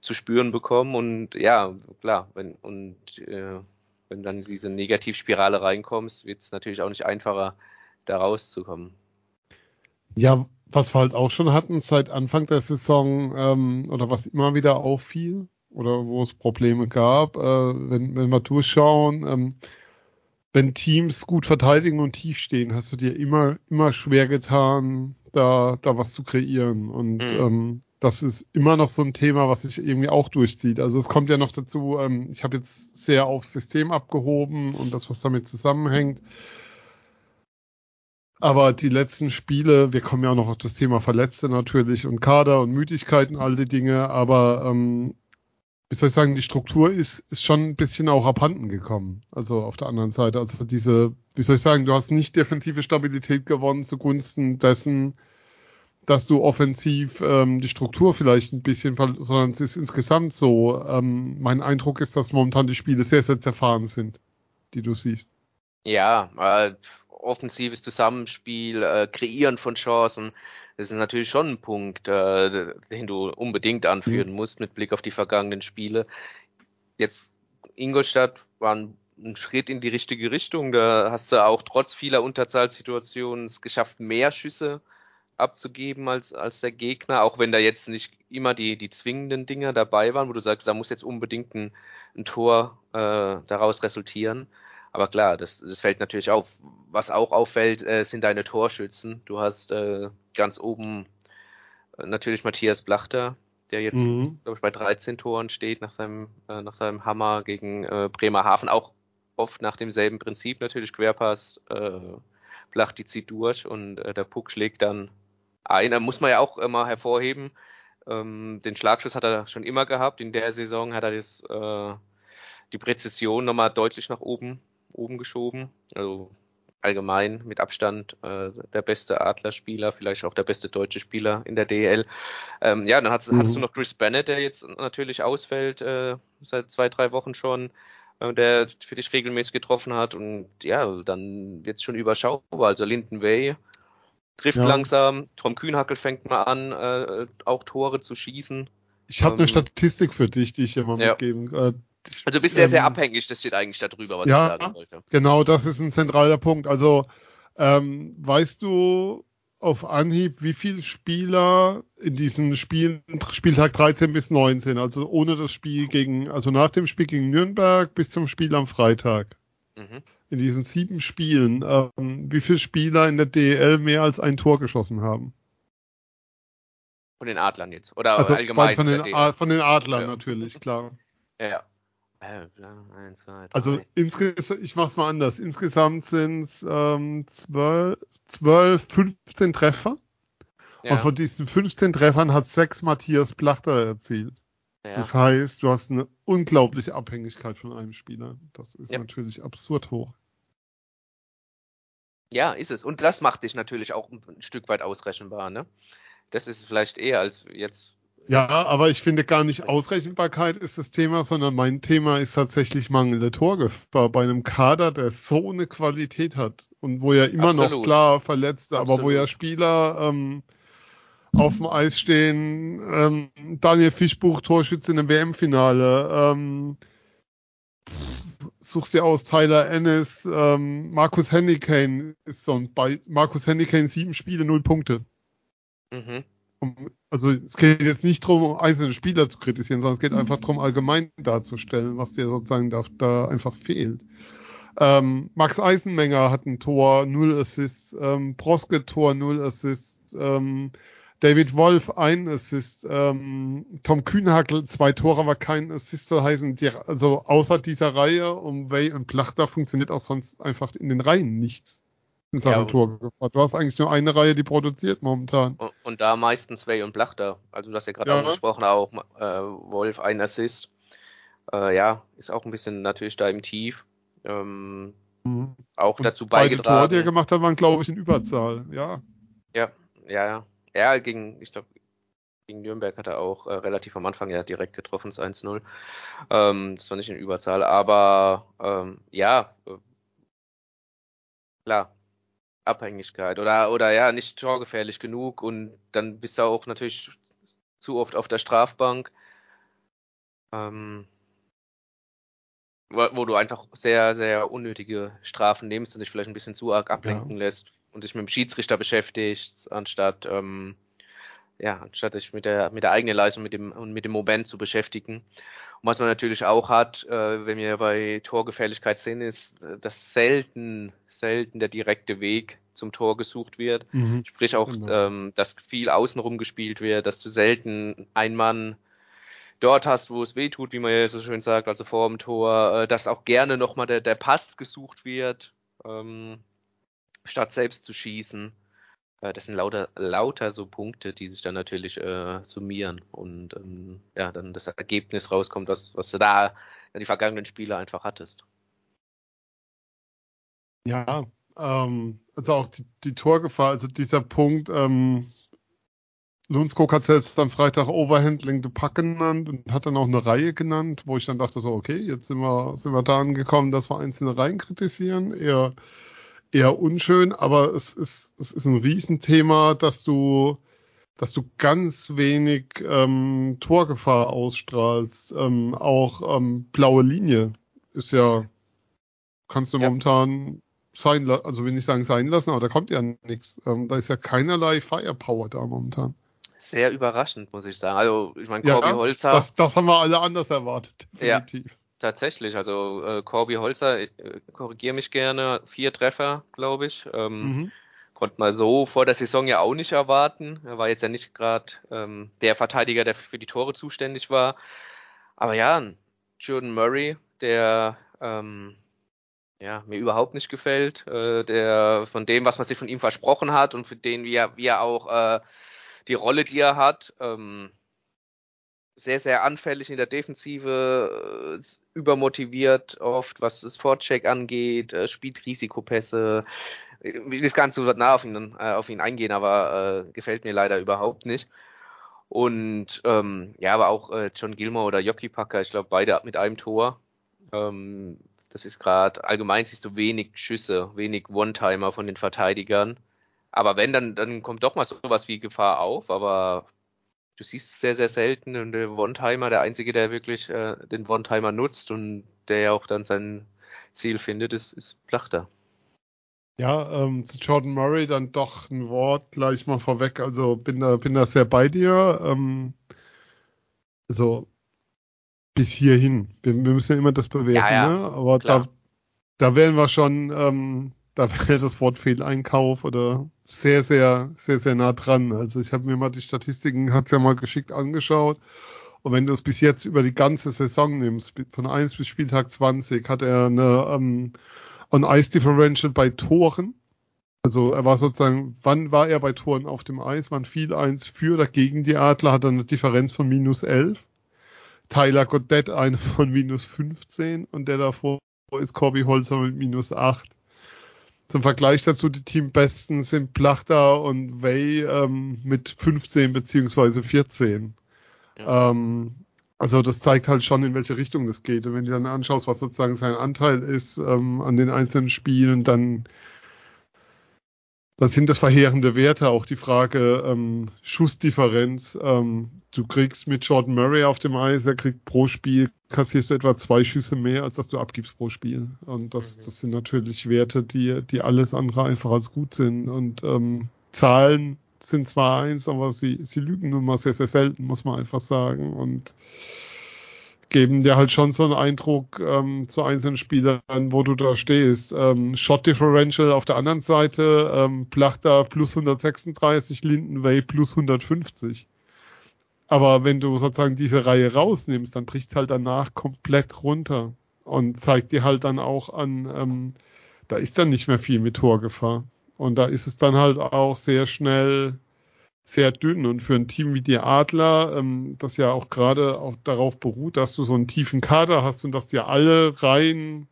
zu spüren bekommen. Und ja, klar, wenn, und äh, wenn dann diese Negativspirale reinkommst, wird es natürlich auch nicht einfacher, da rauszukommen. Ja, was wir halt auch schon hatten seit Anfang der Saison ähm, oder was immer wieder auffiel oder wo es Probleme gab, äh, wenn, wenn wir durchschauen, ähm, wenn Teams gut verteidigen und tief stehen, hast du dir immer, immer schwer getan, da, da was zu kreieren. Und mhm. ähm, das ist immer noch so ein Thema, was sich irgendwie auch durchzieht. Also es kommt ja noch dazu, ähm, ich habe jetzt sehr aufs System abgehoben und das, was damit zusammenhängt. Aber die letzten Spiele, wir kommen ja auch noch auf das Thema Verletzte natürlich und Kader und Müdigkeiten, all die Dinge, aber ähm, wie soll ich sagen, die Struktur ist, ist schon ein bisschen auch abhanden gekommen. Also auf der anderen Seite. Also diese, wie soll ich sagen, du hast nicht defensive Stabilität gewonnen zugunsten dessen, dass du offensiv ähm, die Struktur vielleicht ein bisschen, sondern es ist insgesamt so. Ähm, mein Eindruck ist, dass momentan die Spiele sehr, sehr zerfahren sind, die du siehst. Ja, äh, offensives Zusammenspiel, äh, Kreieren von Chancen, das ist natürlich schon ein Punkt, äh, den du unbedingt anführen mhm. musst mit Blick auf die vergangenen Spiele. Jetzt Ingolstadt war ein, ein, Schritt in die richtige Richtung. Da hast du auch trotz vieler Unterzahlsituationen es geschafft, mehr Schüsse abzugeben als, als der Gegner, auch wenn da jetzt nicht immer die, die zwingenden Dinge dabei waren, wo du sagst, da muss jetzt unbedingt ein, ein Tor äh, daraus resultieren. Aber klar, das, das fällt natürlich auf. Was auch auffällt, äh, sind deine Torschützen. Du hast äh, ganz oben äh, natürlich Matthias Blachter, der jetzt, mhm. glaube ich, bei 13 Toren steht nach seinem, äh, nach seinem Hammer gegen äh, Bremerhaven. Auch oft nach demselben Prinzip natürlich Querpass. Äh, Blachti zieht durch und der Puck schlägt dann ein. Da muss man ja auch immer hervorheben. Ähm, den Schlagschuss hat er schon immer gehabt. In der Saison hat er das, äh, die Präzision nochmal deutlich nach oben oben geschoben. Also allgemein mit Abstand äh, der beste Adlerspieler, vielleicht auch der beste deutsche Spieler in der DL. Ähm, ja, dann hast, mhm. hattest du noch Chris Bennett, der jetzt natürlich ausfällt äh, seit zwei, drei Wochen schon, äh, der für dich regelmäßig getroffen hat und ja, dann wird's schon überschaubar. Also Linden Way trifft ja. langsam, Tom Kühnhackel fängt mal an, äh, auch Tore zu schießen. Ich habe ähm, eine Statistik für dich, die ich dir mal ja. mitgeben. Äh, also du bist sehr, ähm, sehr abhängig, das steht eigentlich darüber, was ja, ich sagen wollte. Genau, das ist ein zentraler Punkt. Also ähm, weißt du auf Anhieb, wie viele Spieler in diesen Spielen, Spieltag 13 bis 19, also ohne das Spiel gegen, also nach dem Spiel gegen Nürnberg bis zum Spiel am Freitag, mhm. in diesen sieben Spielen, ähm, wie viele Spieler in der DL mehr als ein Tor geschossen haben? Von den Adlern jetzt, oder also allgemein? Von den, von den Adlern ja. natürlich, klar. Ja. Äh, eins, zwei, drei. Also insgesamt, ich mach's mal anders. Insgesamt sind es ähm, 12, 12, 15 Treffer. Ja. Und von diesen 15 Treffern hat sechs Matthias Plachter erzielt. Ja. Das heißt, du hast eine unglaubliche Abhängigkeit von einem Spieler. Das ist ja. natürlich absurd hoch. Ja, ist es. Und das macht dich natürlich auch ein Stück weit ausrechenbar, ne? Das ist vielleicht eher als jetzt ja, aber ich finde gar nicht Ausrechenbarkeit ist das Thema, sondern mein Thema ist tatsächlich mangelnde Torgefahr bei einem Kader, der so eine Qualität hat und wo ja immer Absolut. noch klar Verletzte, Absolut. aber wo ja Spieler ähm, auf dem Eis stehen, ähm, Daniel Fischbuch, Torschütze in dem WM-Finale, ähm, suchst dir aus, Tyler Ennis, ähm, Markus Hennigane ist so ein Be Markus Hennigane sieben Spiele, null Punkte. Mhm. Also es geht jetzt nicht darum, einzelne Spieler zu kritisieren, sondern es geht einfach darum, allgemein darzustellen, was dir sozusagen da, da einfach fehlt. Ähm, Max Eisenmenger hat ein Tor, null Assists, ähm, Broske Tor, null Assists, ähm, David Wolf ein Assist, ähm, Tom Kühnhackel zwei Tore, aber kein Assist zu heißen. Die, also außer dieser Reihe um Way und Plachter funktioniert auch sonst einfach in den Reihen nichts in seinem ja, Tor gefahren. Du hast eigentlich nur eine Reihe, die produziert momentan. Und, und da meistens Way und Blachter. Also du hast ja gerade ja. angesprochen, auch äh, Wolf ein Assist. Äh, ja, ist auch ein bisschen natürlich da im Tief. Ähm, mhm. Auch und dazu beigetragen. Beide Tore, die er gemacht hat, waren, glaube ich, in Überzahl. Ja. Ja, ja, ja. Er gegen, ich glaube, gegen Nürnberg hat er auch äh, relativ am Anfang ja direkt getroffen, das 1-0. Ähm, das war nicht in Überzahl, aber ähm, ja, äh, klar, Abhängigkeit oder, oder ja, nicht torgefährlich genug und dann bist du auch natürlich zu oft auf der Strafbank, ähm, wo, wo, du einfach sehr, sehr unnötige Strafen nimmst und dich vielleicht ein bisschen zu arg ablenken ja. lässt und dich mit dem Schiedsrichter beschäftigst, anstatt, ähm, ja, anstatt dich mit der, mit der eigenen Leistung mit dem, und mit dem Moment zu beschäftigen. Und was man natürlich auch hat, äh, wenn wir bei Torgefährlichkeit sehen, ist, äh, dass selten selten der direkte Weg zum Tor gesucht wird. Mhm. Sprich auch, genau. ähm, dass viel außenrum gespielt wird, dass du selten ein Mann dort hast, wo es weh tut, wie man ja so schön sagt, also vor dem Tor, äh, dass auch gerne nochmal der, der Pass gesucht wird, ähm, statt selbst zu schießen. Äh, das sind lauter, lauter so Punkte, die sich dann natürlich äh, summieren und ähm, ja, dann das Ergebnis rauskommt, was, was du da in die vergangenen Spiele einfach hattest. Ja, ähm, also auch die, die, Torgefahr, also dieser Punkt, ähm, Lundskog hat selbst am Freitag Overhandling the Puck genannt und hat dann auch eine Reihe genannt, wo ich dann dachte so, okay, jetzt sind wir, sind wir da angekommen, dass wir einzelne Reihen kritisieren. Eher, eher unschön, aber es ist, es ist ein Riesenthema, dass du, dass du ganz wenig ähm, Torgefahr ausstrahlst. Ähm, auch ähm, blaue Linie ist ja, kannst du ja. momentan sein, also will ich sagen sein lassen, aber da kommt ja nichts. Ähm, da ist ja keinerlei Firepower da momentan sehr überraschend, muss ich sagen. Also, ich meine, Corby ja, Holzer. Das, das haben wir alle anders erwartet, definitiv. Ja, tatsächlich. Also, äh, Corby Holzer, äh, korrigiere mich gerne, vier Treffer, glaube ich. Ähm, mhm. Konnte man so vor der Saison ja auch nicht erwarten. Er war jetzt ja nicht gerade ähm, der Verteidiger, der für die Tore zuständig war. Aber ja, Jordan Murray, der ähm, ja, mir überhaupt nicht gefällt, äh, der von dem, was man sich von ihm versprochen hat und für den wir, wir auch äh, die Rolle, die er hat. Ähm, sehr, sehr anfällig in der Defensive, äh, übermotiviert oft, was das Vorcheck angeht, äh, spielt Risikopässe. Ich will gar nicht so nah auf ihn, äh, auf ihn eingehen, aber äh, gefällt mir leider überhaupt nicht. Und ähm, ja, aber auch äh, John Gilmore oder Jockey Packer, ich glaube beide mit einem Tor. Ähm, das ist gerade, allgemein siehst du wenig Schüsse, wenig One-Timer von den Verteidigern. Aber wenn, dann, dann kommt doch mal sowas wie Gefahr auf, aber du siehst es sehr, sehr selten und der One-Timer, der Einzige, der wirklich äh, den One-Timer nutzt und der ja auch dann sein Ziel findet, ist, ist Plachter. Ja, ähm, zu Jordan Murray dann doch ein Wort gleich mal vorweg. Also bin da, bin da sehr bei dir. Ähm, also bis hierhin. Wir, wir müssen ja immer das bewerten, ja, ja, ne? Aber da, da wären wir schon, ähm, da wäre das Wort Fehleinkauf oder sehr, sehr, sehr, sehr nah dran. Also ich habe mir mal die Statistiken, hat's ja mal geschickt angeschaut. Und wenn du es bis jetzt über die ganze Saison nimmst, von 1 bis Spieltag 20, hat er eine ähm, On-Ice-Differential bei Toren. Also er war sozusagen, wann war er bei Toren auf dem Eis? Wann fiel eins für oder gegen die Adler? Hat er eine Differenz von minus 11. Tyler Goddett eine von minus 15 und der davor ist Corby Holzer mit minus 8. Zum Vergleich dazu, die Teambesten sind Plachter und Way ähm, mit 15 beziehungsweise 14. Ja. Ähm, also das zeigt halt schon, in welche Richtung das geht. Und wenn du dann anschaust, was sozusagen sein Anteil ist ähm, an den einzelnen Spielen, dann dann sind das verheerende Werte. Auch die Frage ähm, Schussdifferenz. Ähm, du kriegst mit Jordan Murray auf dem Eis, er kriegt pro Spiel, kassierst du etwa zwei Schüsse mehr, als dass du abgibst pro Spiel. Und das, mhm. das sind natürlich Werte, die, die alles andere einfach als gut sind. Und ähm, Zahlen sind zwar eins, aber sie, sie lügen nun mal sehr, sehr selten, muss man einfach sagen. Und geben dir halt schon so einen Eindruck ähm, zu einzelnen Spielern, wo du da stehst. Ähm, Shot Differential auf der anderen Seite, ähm, Plachter plus 136, Lindenway plus 150. Aber wenn du sozusagen diese Reihe rausnimmst, dann bricht es halt danach komplett runter und zeigt dir halt dann auch an, ähm, da ist dann nicht mehr viel mit Torgefahr. Und da ist es dann halt auch sehr schnell sehr dünn und für ein Team wie die Adler, ähm, das ja auch gerade auch darauf beruht, dass du so einen tiefen Kader hast und dass dir alle Reihen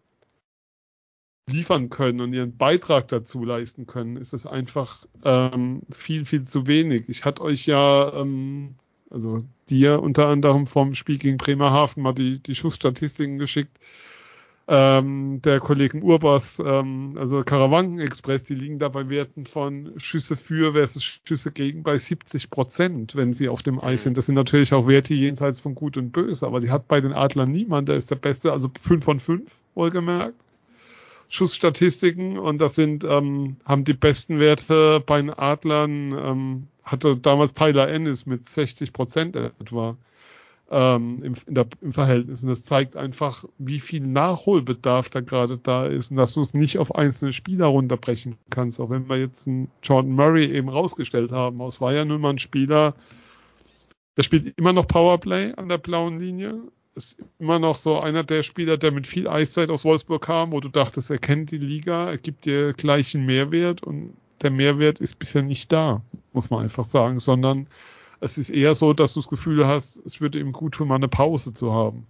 liefern können und ihren Beitrag dazu leisten können, ist es einfach ähm, viel, viel zu wenig. Ich hatte euch ja, ähm, also dir unter anderem vom Spiel gegen Bremerhaven mal die, die Schussstatistiken geschickt ähm, der Kollegen Urbas, ähm, also Karawanken Express, die liegen da bei Werten von Schüsse für versus Schüsse gegen bei 70 Prozent, wenn sie auf dem Eis mhm. sind. Das sind natürlich auch Werte jenseits von Gut und Böse, aber die hat bei den Adlern niemand, der ist der Beste, also 5 von 5, wohlgemerkt. Schussstatistiken und das sind, ähm, haben die besten Werte bei den Adlern, ähm, hatte damals Tyler Ennis mit 60 Prozent etwa ähm, im, der, im Verhältnis. Und das zeigt einfach, wie viel Nachholbedarf da gerade da ist und dass du es nicht auf einzelne Spieler runterbrechen kannst. Auch wenn wir jetzt einen Jordan Murray eben rausgestellt haben. Es war ja nun mal ein Spieler, der spielt immer noch Powerplay an der blauen Linie. Ist immer noch so einer der Spieler, der mit viel Eiszeit aus Wolfsburg kam, wo du dachtest, er kennt die Liga, er gibt dir gleichen Mehrwert und der Mehrwert ist bisher nicht da, muss man einfach sagen, sondern es ist eher so, dass du das Gefühl hast, es würde ihm gut tun, mal eine Pause zu haben.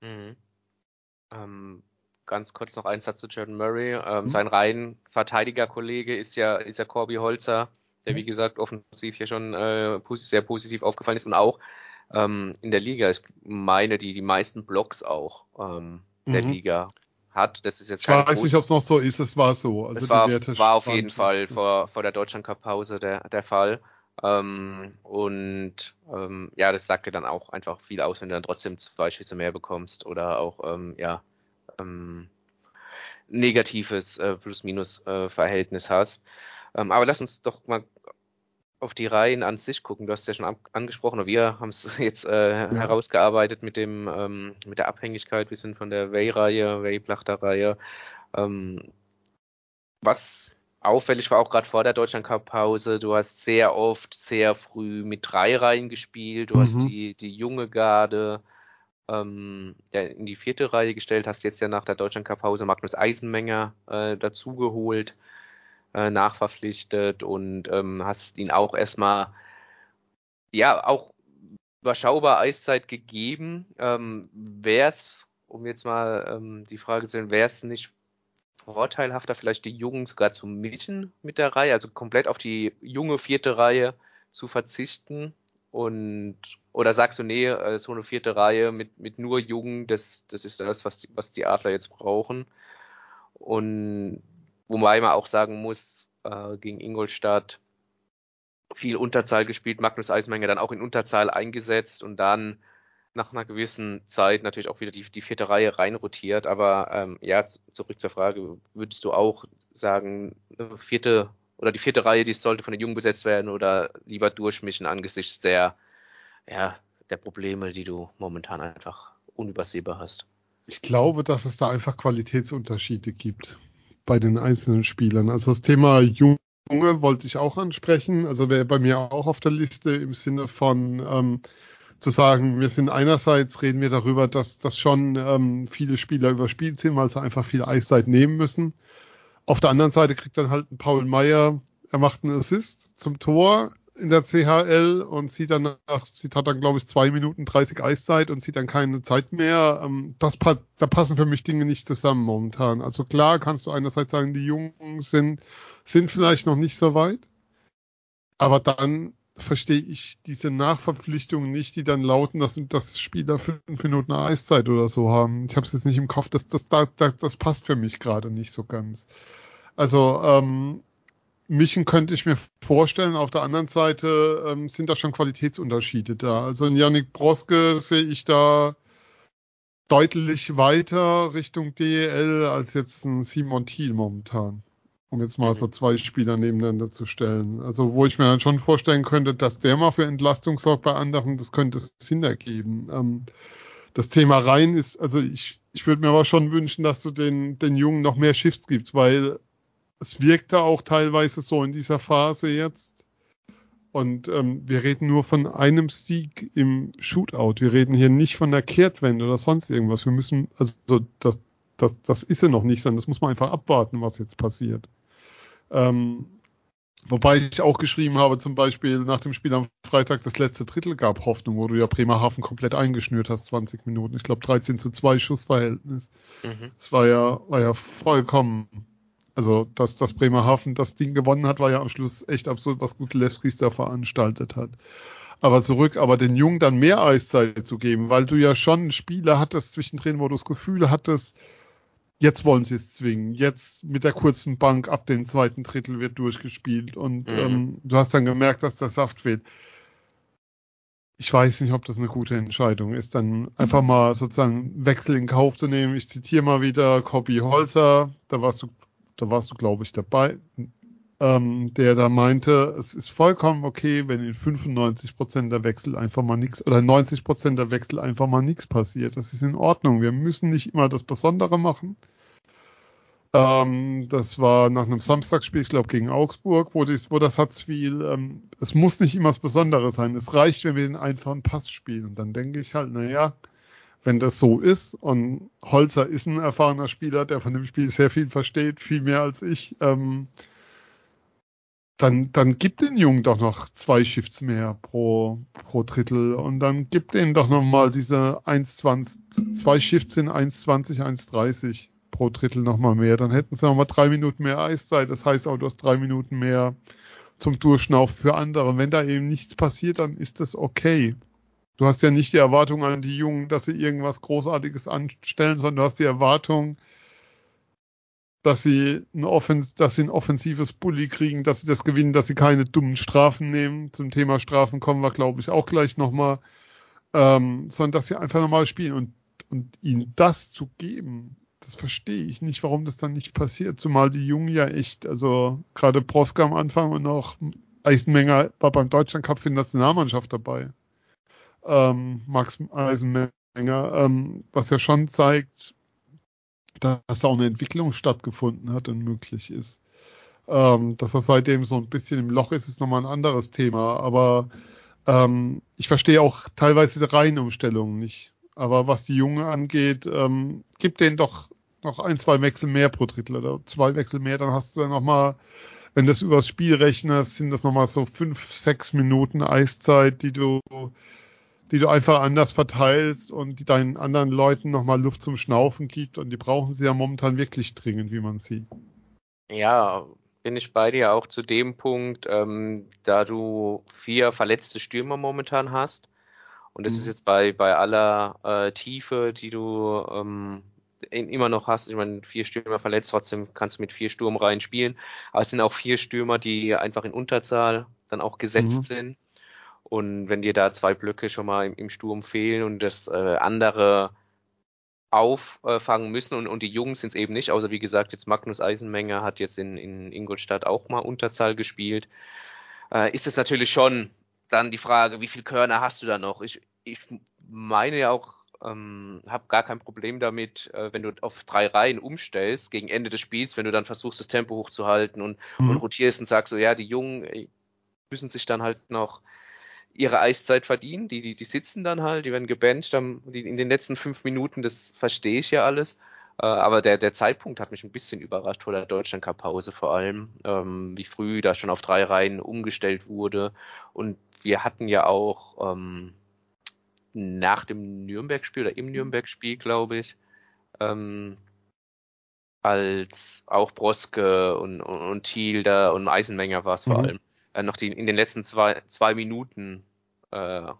Mhm. Ähm, ganz kurz noch ein Satz zu Jordan Murray. Ähm, mhm. Sein rein Verteidigerkollege ist ja, ist ja Corby Holzer. der wie gesagt offensiv hier schon äh, sehr positiv aufgefallen ist und auch ähm, in der Liga, ich meine, die die meisten Blocks auch ähm, der mhm. Liga hat. Das ist jetzt ich weiß nicht, ob es noch so ist, es war so. Also es war, war auf jeden Fall vor, vor der Deutschland Cup Pause der, der Fall. Ähm, und ähm, ja, das sagt dir dann auch einfach viel aus, wenn du dann trotzdem zwei Schüsse mehr bekommst oder auch ähm, ja ähm, negatives äh, Plus-Minus-Verhältnis äh, hast. Ähm, aber lass uns doch mal auf die Reihen an sich gucken. Du hast ja schon angesprochen, oder wir haben es jetzt äh, ja. herausgearbeitet mit dem ähm, mit der Abhängigkeit. Wir sind von der Way-Reihe, Way-Plachter-Reihe. Was auffällig war auch gerade vor der Deutschland Cup Pause, du hast sehr oft sehr früh mit drei Reihen gespielt. Du mhm. hast die die junge Garde ähm, ja, in die vierte Reihe gestellt, hast jetzt ja nach der Deutschland Cup Pause Magnus Eisenmenger äh, dazugeholt äh, nachverpflichtet und ähm, hast ihn auch erstmal, ja, auch überschaubar Eiszeit gegeben. Ähm, wäre es, um jetzt mal ähm, die Frage zu stellen, wäre es nicht vorteilhafter, vielleicht die Jungen sogar zu mischen mit der Reihe, also komplett auf die junge vierte Reihe zu verzichten und oder sagst du, nee, äh, so eine vierte Reihe mit, mit nur Jungen, das, das ist das, was die, was die Adler jetzt brauchen. Und Wobei man auch sagen muss, äh, gegen Ingolstadt viel Unterzahl gespielt, Magnus Eisenmenger dann auch in Unterzahl eingesetzt und dann nach einer gewissen Zeit natürlich auch wieder die, die vierte Reihe reinrotiert. Aber ähm, ja, zurück zur Frage, würdest du auch sagen, vierte oder die vierte Reihe, die sollte von den Jungen besetzt werden oder lieber durchmischen angesichts der, ja, der Probleme, die du momentan einfach unübersehbar hast? Ich glaube, dass es da einfach Qualitätsunterschiede gibt bei den einzelnen Spielern. Also das Thema Junge wollte ich auch ansprechen. Also wäre bei mir auch auf der Liste im Sinne von ähm, zu sagen, wir sind einerseits reden wir darüber, dass, dass schon ähm, viele Spieler überspielt sind, weil sie einfach viel Eiszeit nehmen müssen. Auf der anderen Seite kriegt dann halt ein Paul Meyer, er macht einen Assist zum Tor, in der CHL und sieht dann nach, sie hat dann glaube ich zwei Minuten 30 Eiszeit und sieht dann keine Zeit mehr. Ähm, das da passen für mich Dinge nicht zusammen momentan. Also klar kannst du einerseits sagen, die Jungen sind, sind vielleicht noch nicht so weit, aber dann verstehe ich diese Nachverpflichtungen nicht, die dann lauten, dass, dass Spieler fünf Minuten Eiszeit oder so haben. Ich habe es jetzt nicht im Kopf, das, das, das, das passt für mich gerade nicht so ganz. Also ähm, Mischen könnte ich mir vorstellen. Auf der anderen Seite ähm, sind da schon Qualitätsunterschiede da. Also in Yannick Broske sehe ich da deutlich weiter Richtung DEL als jetzt ein Simon Thiel momentan. Um jetzt mal so mhm. zwei Spieler nebeneinander zu stellen. Also wo ich mir dann schon vorstellen könnte, dass der mal für Entlastung sorgt bei anderen, das könnte Sinn ergeben. Ähm, das Thema rein ist, also ich, ich würde mir aber schon wünschen, dass du den, den Jungen noch mehr Shifts gibst, weil es wirkte auch teilweise so in dieser Phase jetzt. Und ähm, wir reden nur von einem Sieg im Shootout. Wir reden hier nicht von der Kehrtwende oder sonst irgendwas. Wir müssen, also das, das, das ist ja noch nicht, sondern das muss man einfach abwarten, was jetzt passiert. Ähm, wobei ich auch geschrieben habe, zum Beispiel nach dem Spiel am Freitag, das letzte Drittel gab Hoffnung, wo du ja Bremerhaven komplett eingeschnürt hast, 20 Minuten. Ich glaube 13 zu 2 Schussverhältnis. Mhm. Das war ja, war ja vollkommen also, dass, dass Bremerhaven das Ding gewonnen hat, war ja am Schluss echt absurd, was Gutelewskis da veranstaltet hat. Aber zurück, aber den Jungen dann mehr Eiszeit zu geben, weil du ja schon Spiele hattest zwischendrin, wo du das Gefühl hattest, jetzt wollen sie es zwingen. Jetzt mit der kurzen Bank ab dem zweiten Drittel wird durchgespielt und mhm. ähm, du hast dann gemerkt, dass der Saft fehlt. Ich weiß nicht, ob das eine gute Entscheidung ist, dann einfach mal sozusagen Wechsel in Kauf zu nehmen. Ich zitiere mal wieder Copy Holzer, da warst du da warst du, glaube ich, dabei, ähm, der da meinte, es ist vollkommen okay, wenn in 95 Prozent der Wechsel einfach mal nichts oder 90 Prozent der Wechsel einfach mal nichts passiert. Das ist in Ordnung. Wir müssen nicht immer das Besondere machen. Ähm, das war nach einem Samstagsspiel, ich glaube, gegen Augsburg, wo, dies, wo das hat viel, ähm, es muss nicht immer das Besondere sein. Es reicht, wenn wir den einfachen Pass spielen. Und dann denke ich halt, naja, wenn das so ist und Holzer ist ein erfahrener Spieler, der von dem Spiel sehr viel versteht, viel mehr als ich, ähm, dann, dann gibt den Jungen doch noch zwei Shifts mehr pro, pro Drittel und dann gibt denen doch nochmal diese 1,20, zwei Shifts in 1,20, 1,30 pro Drittel nochmal mehr. Dann hätten sie nochmal drei Minuten mehr Eiszeit. Das heißt auch, du hast drei Minuten mehr zum Durchschnaufen für andere. Wenn da eben nichts passiert, dann ist das okay. Du hast ja nicht die Erwartung an die Jungen, dass sie irgendwas Großartiges anstellen, sondern du hast die Erwartung, dass sie ein, Offens dass sie ein offensives Bully kriegen, dass sie das gewinnen, dass sie keine dummen Strafen nehmen. Zum Thema Strafen kommen wir, glaube ich, auch gleich nochmal. Ähm, sondern dass sie einfach normal spielen und, und ihnen das zu geben, das verstehe ich nicht, warum das dann nicht passiert. Zumal die Jungen ja echt, also gerade Proska am Anfang und auch Eisenmenger war beim Deutschland Cup für die Nationalmannschaft dabei. Ähm, Max Eisenmenger, ähm, was ja schon zeigt, dass auch eine Entwicklung stattgefunden hat und möglich ist. Ähm, dass er seitdem so ein bisschen im Loch ist, ist nochmal ein anderes Thema. Aber ähm, ich verstehe auch teilweise die Reihenumstellungen nicht. Aber was die Jungen angeht, ähm, gibt denen doch noch ein, zwei Wechsel mehr pro Drittel oder zwei Wechsel mehr, dann hast du dann nochmal, wenn du das übers Spiel rechnest, sind das nochmal so fünf, sechs Minuten Eiszeit, die du die du einfach anders verteilst und die deinen anderen Leuten nochmal Luft zum Schnaufen gibt. Und die brauchen sie ja momentan wirklich dringend, wie man sieht. Ja, bin ich bei dir auch zu dem Punkt, ähm, da du vier verletzte Stürmer momentan hast. Und das mhm. ist jetzt bei, bei aller äh, Tiefe, die du ähm, immer noch hast. Ich meine, vier Stürmer verletzt, trotzdem kannst du mit vier Sturmreihen spielen. Aber es sind auch vier Stürmer, die einfach in Unterzahl dann auch gesetzt mhm. sind. Und wenn dir da zwei Blöcke schon mal im, im Sturm fehlen und das äh, andere auffangen müssen und, und die Jungs sind es eben nicht, außer wie gesagt, jetzt Magnus Eisenmenger hat jetzt in, in Ingolstadt auch mal Unterzahl gespielt, äh, ist es natürlich schon dann die Frage, wie viel Körner hast du da noch? Ich, ich meine ja auch, ähm, habe gar kein Problem damit, äh, wenn du auf drei Reihen umstellst gegen Ende des Spiels, wenn du dann versuchst, das Tempo hochzuhalten und, mhm. und rotierst und sagst so, ja, die Jungen müssen sich dann halt noch ihre Eiszeit verdienen. Die, die, die sitzen dann halt, die werden gebancht die, in den letzten fünf Minuten, das verstehe ich ja alles. Äh, aber der, der Zeitpunkt hat mich ein bisschen überrascht vor der Deutschland Cup Pause vor allem, ähm, wie früh da schon auf drei Reihen umgestellt wurde. Und wir hatten ja auch ähm, nach dem Nürnberg-Spiel oder im Nürnberg-Spiel, glaube ich, ähm, als auch Broske und, und, und Thiel da und Eisenmenger war es vor mhm. allem, äh, noch die in den letzten zwei, zwei Minuten äh, äh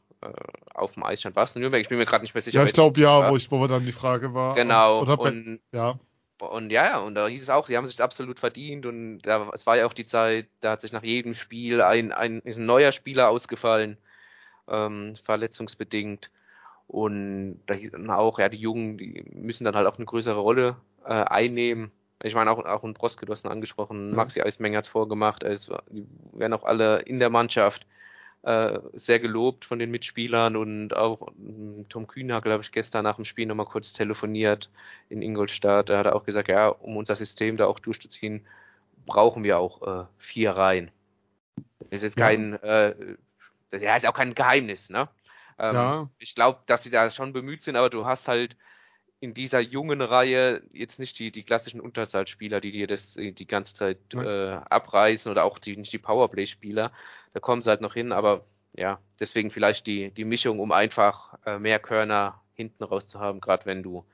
auf dem Eis stand. Was? Nürnberg? Ich bin mir gerade nicht mehr sicher. Ja, ich glaube ja, wo, ich, wo dann die Frage war. Genau. Oder und, ja. Und ja, und da hieß es auch, sie haben sich absolut verdient und da, es war ja auch die Zeit, da hat sich nach jedem Spiel ein, ein, ist ein neuer Spieler ausgefallen, ähm, verletzungsbedingt. Und da hieß dann auch, ja, die Jungen, die müssen dann halt auch eine größere Rolle äh, einnehmen. Ich meine, auch, auch ein Broske, du hast ihn angesprochen, mhm. Maxi Eismenger hat es vorgemacht. Es werden auch alle in der Mannschaft äh, sehr gelobt von den Mitspielern und auch ähm, Tom Kühner, glaube ich, gestern nach dem Spiel nochmal kurz telefoniert in Ingolstadt. Da hat er auch gesagt, ja, um unser System da auch durchzuziehen, brauchen wir auch äh, vier Reihen. Das ist jetzt ja. kein, äh, das ist auch kein Geheimnis, ne? Ähm, ja. Ich glaube, dass sie da schon bemüht sind, aber du hast halt in dieser jungen Reihe jetzt nicht die, die klassischen Unterzahlspieler, die dir das äh, die ganze Zeit äh, abreißen oder auch die, nicht die Powerplay-Spieler. Da kommen sie halt noch hin, aber ja, deswegen vielleicht die, die Mischung, um einfach äh, mehr Körner hinten raus zu haben, gerade wenn du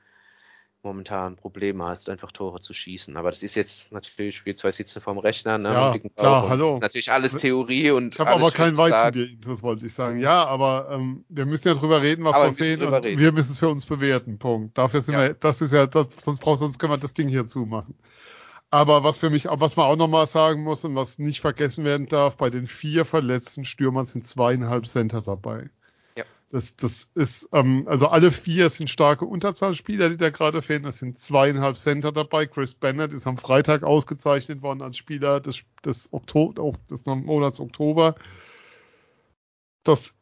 momentan Probleme hast, einfach Tore zu schießen. Aber das ist jetzt natürlich, wir zwei sitzen vorm Rechner, ne? Ja, klar, hallo. natürlich alles Theorie und. Ich habe aber kein Weizenbier, das wollte ich sagen. Ja, aber ähm, wir müssen ja drüber reden, was aber wir sehen und reden. wir müssen es für uns bewerten. Punkt. Dafür sind ja. wir, das ist ja, das, sonst braucht, sonst können wir das Ding hier zumachen. Aber was für mich, was man auch nochmal sagen muss und was nicht vergessen werden darf, bei den vier verletzten Stürmern sind zweieinhalb Center dabei. Das, das ist, ähm, also alle vier sind starke Unterzahlspieler, die da gerade fehlen. Es sind zweieinhalb Center dabei. Chris Bennett ist am Freitag ausgezeichnet worden als Spieler des, des Oktober, auch des Monats Oktober. Das,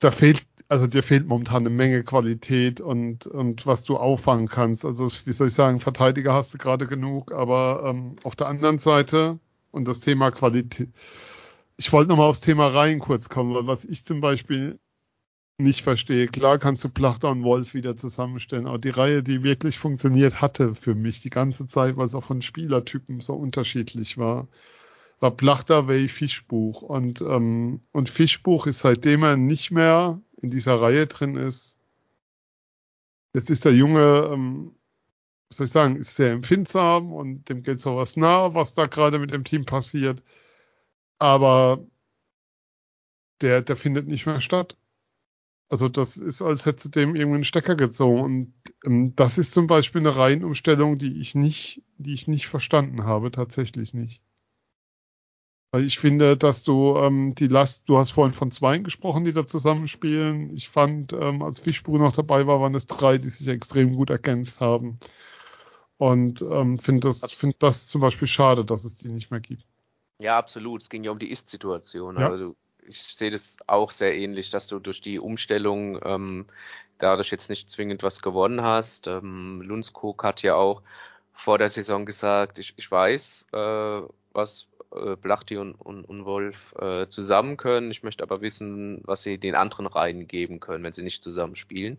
da fehlt, also dir fehlt momentan eine Menge Qualität und, und was du auffangen kannst. Also, wie soll ich sagen, Verteidiger hast du gerade genug, aber ähm, auf der anderen Seite und das Thema Qualität. Ich wollte nochmal aufs Thema Reihen kurz kommen, weil was ich zum Beispiel nicht verstehe. Klar kannst du Plachter und Wolf wieder zusammenstellen, aber die Reihe, die wirklich funktioniert hatte für mich die ganze Zeit, weil es auch von Spielertypen so unterschiedlich war, war Plachter, Way, Fischbuch. Und, ähm, und Fischbuch ist seitdem er nicht mehr in dieser Reihe drin ist, jetzt ist der Junge, ähm, was soll ich sagen, ist sehr empfindsam und dem geht so was nah, was da gerade mit dem Team passiert. aber der, der findet nicht mehr statt. Also das ist, als hätte dem irgendeinen Stecker gezogen. Und ähm, das ist zum Beispiel eine Reihenumstellung, die ich nicht, die ich nicht verstanden habe, tatsächlich nicht. Weil ich finde, dass du ähm, die Last, du hast vorhin von zwei gesprochen, die da zusammenspielen. Ich fand, ähm, als Fischbuch noch dabei war, waren es drei, die sich extrem gut ergänzt haben. Und ähm, finde das, find das zum Beispiel schade, dass es die nicht mehr gibt. Ja, absolut. Es ging ja um die Ist-Situation. Ja. Also ich sehe das auch sehr ähnlich, dass du durch die Umstellung ähm, dadurch jetzt nicht zwingend was gewonnen hast. Ähm, Lundskog hat ja auch vor der Saison gesagt, ich, ich weiß, äh, was äh, Blachti und, und, und Wolf äh, zusammen können. Ich möchte aber wissen, was sie den anderen Reihen geben können, wenn sie nicht zusammen spielen.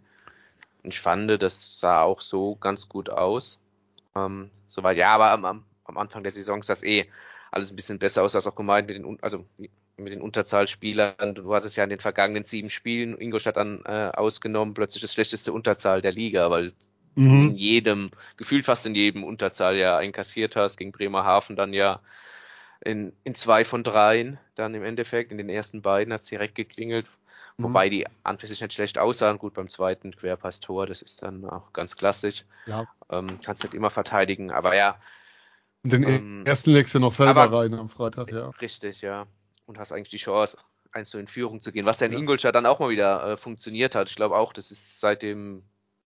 Und ich fand, das sah auch so ganz gut aus. Ähm, soweit, ja, aber am, am Anfang der Saison sah es eh alles ein bisschen besser aus, als auch gemeint mit den, also mit den Unterzahlspielern. Du hast es ja in den vergangenen sieben Spielen Ingolstadt dann äh, ausgenommen, plötzlich das schlechteste Unterzahl der Liga, weil mhm. in jedem, gefühlt fast in jedem Unterzahl ja einkassiert hast, gegen Bremerhaven dann ja in, in zwei von dreien, dann im Endeffekt, in den ersten beiden hat es direkt geklingelt, mhm. wobei die an sich nicht schlecht aussahen. Gut, beim zweiten Querpass-Tor, das ist dann auch ganz klassisch. Ja. Ähm, kannst nicht immer verteidigen, aber ja. Den ähm, ersten legst du noch selber aber, rein am Freitag, ja. Richtig, ja und hast eigentlich die Chance, eins in Führung zu gehen, was ja in. Ingolstadt dann auch mal wieder äh, funktioniert hat. Ich glaube auch, das ist seit dem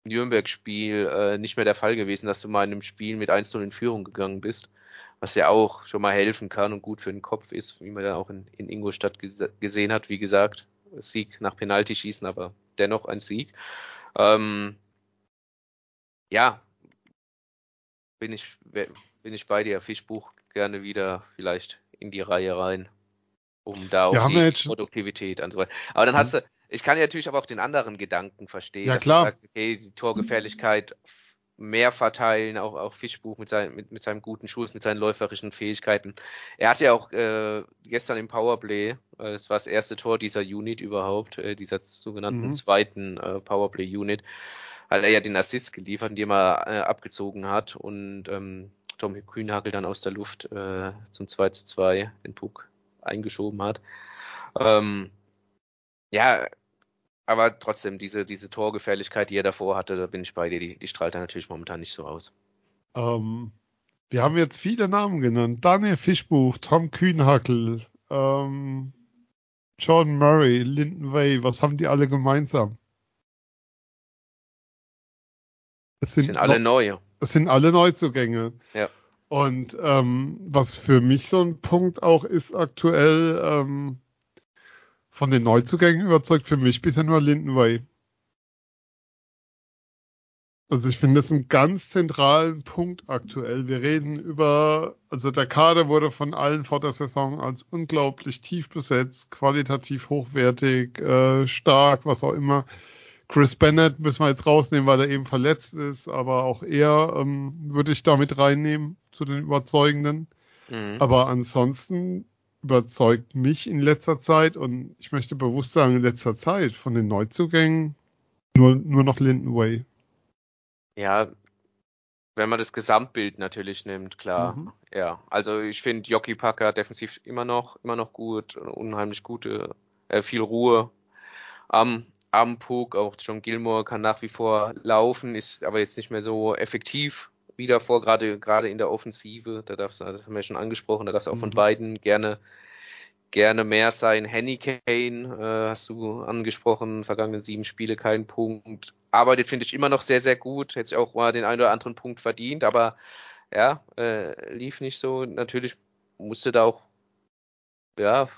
Nürnberg-Spiel äh, nicht mehr der Fall gewesen, dass du mal in einem Spiel mit 1-0 in Führung gegangen bist, was ja auch schon mal helfen kann und gut für den Kopf ist, wie man dann auch in, in Ingolstadt ges gesehen hat. Wie gesagt, Sieg nach Penalty schießen, aber dennoch ein Sieg. Ähm, ja, bin ich, bin ich bei dir, Fischbuch gerne wieder vielleicht in die Reihe rein um da auch die Produktivität und so weiter. Aber dann hast du, ich kann ja natürlich aber auch den anderen Gedanken verstehen. Ja, klar. Sagst, okay, die Torgefährlichkeit mehr verteilen, auch, auch Fischbuch mit, sein, mit, mit seinem guten Schuss, mit seinen läuferischen Fähigkeiten. Er hat ja auch äh, gestern im Powerplay, äh, das war das erste Tor dieser Unit überhaupt, äh, dieser sogenannten mhm. zweiten äh, Powerplay-Unit, hat er ja den Assist geliefert, den er äh, abgezogen hat und ähm, Tom Kühnhagel dann aus der Luft äh, zum 2 zu 2 den Puck eingeschoben hat. Ähm, ja, aber trotzdem, diese, diese Torgefährlichkeit, die er davor hatte, da bin ich bei dir, die, die strahlt er natürlich momentan nicht so aus. Ähm, wir haben jetzt viele Namen genannt. Daniel Fischbuch, Tom Kühnhackel, ähm, John Murray, Linden Way, was haben die alle gemeinsam? Es sind, sind alle neu. Es sind alle Neuzugänge. Ja. Und ähm, was für mich so ein Punkt auch ist aktuell, ähm, von den Neuzugängen überzeugt für mich bisher nur Lindenway. Also ich finde das einen ganz zentralen Punkt aktuell. Wir reden über, also der Kader wurde von allen vor der Saison als unglaublich tief besetzt, qualitativ hochwertig, äh, stark, was auch immer. Chris Bennett müssen wir jetzt rausnehmen, weil er eben verletzt ist, aber auch er ähm, würde ich damit reinnehmen zu den Überzeugenden. Mhm. Aber ansonsten überzeugt mich in letzter Zeit und ich möchte bewusst sagen, in letzter Zeit von den Neuzugängen nur, nur noch Linden Way. Ja, wenn man das Gesamtbild natürlich nimmt, klar. Mhm. Ja, also ich finde Jockey Packer defensiv immer noch, immer noch gut, unheimlich gute, äh, viel Ruhe. Ähm, am Puck, auch John Gilmore kann nach wie vor laufen, ist aber jetzt nicht mehr so effektiv wie davor, gerade, gerade in der Offensive. Da darf es, das haben wir schon angesprochen, da darf es auch mhm. von beiden gerne, gerne mehr sein. Henny Kane, äh, hast du angesprochen, vergangenen sieben Spiele kein Punkt. Arbeitet, finde ich, immer noch sehr, sehr gut. Hätte sich auch mal den einen oder anderen Punkt verdient, aber ja, äh, lief nicht so. Natürlich musste da auch, ja,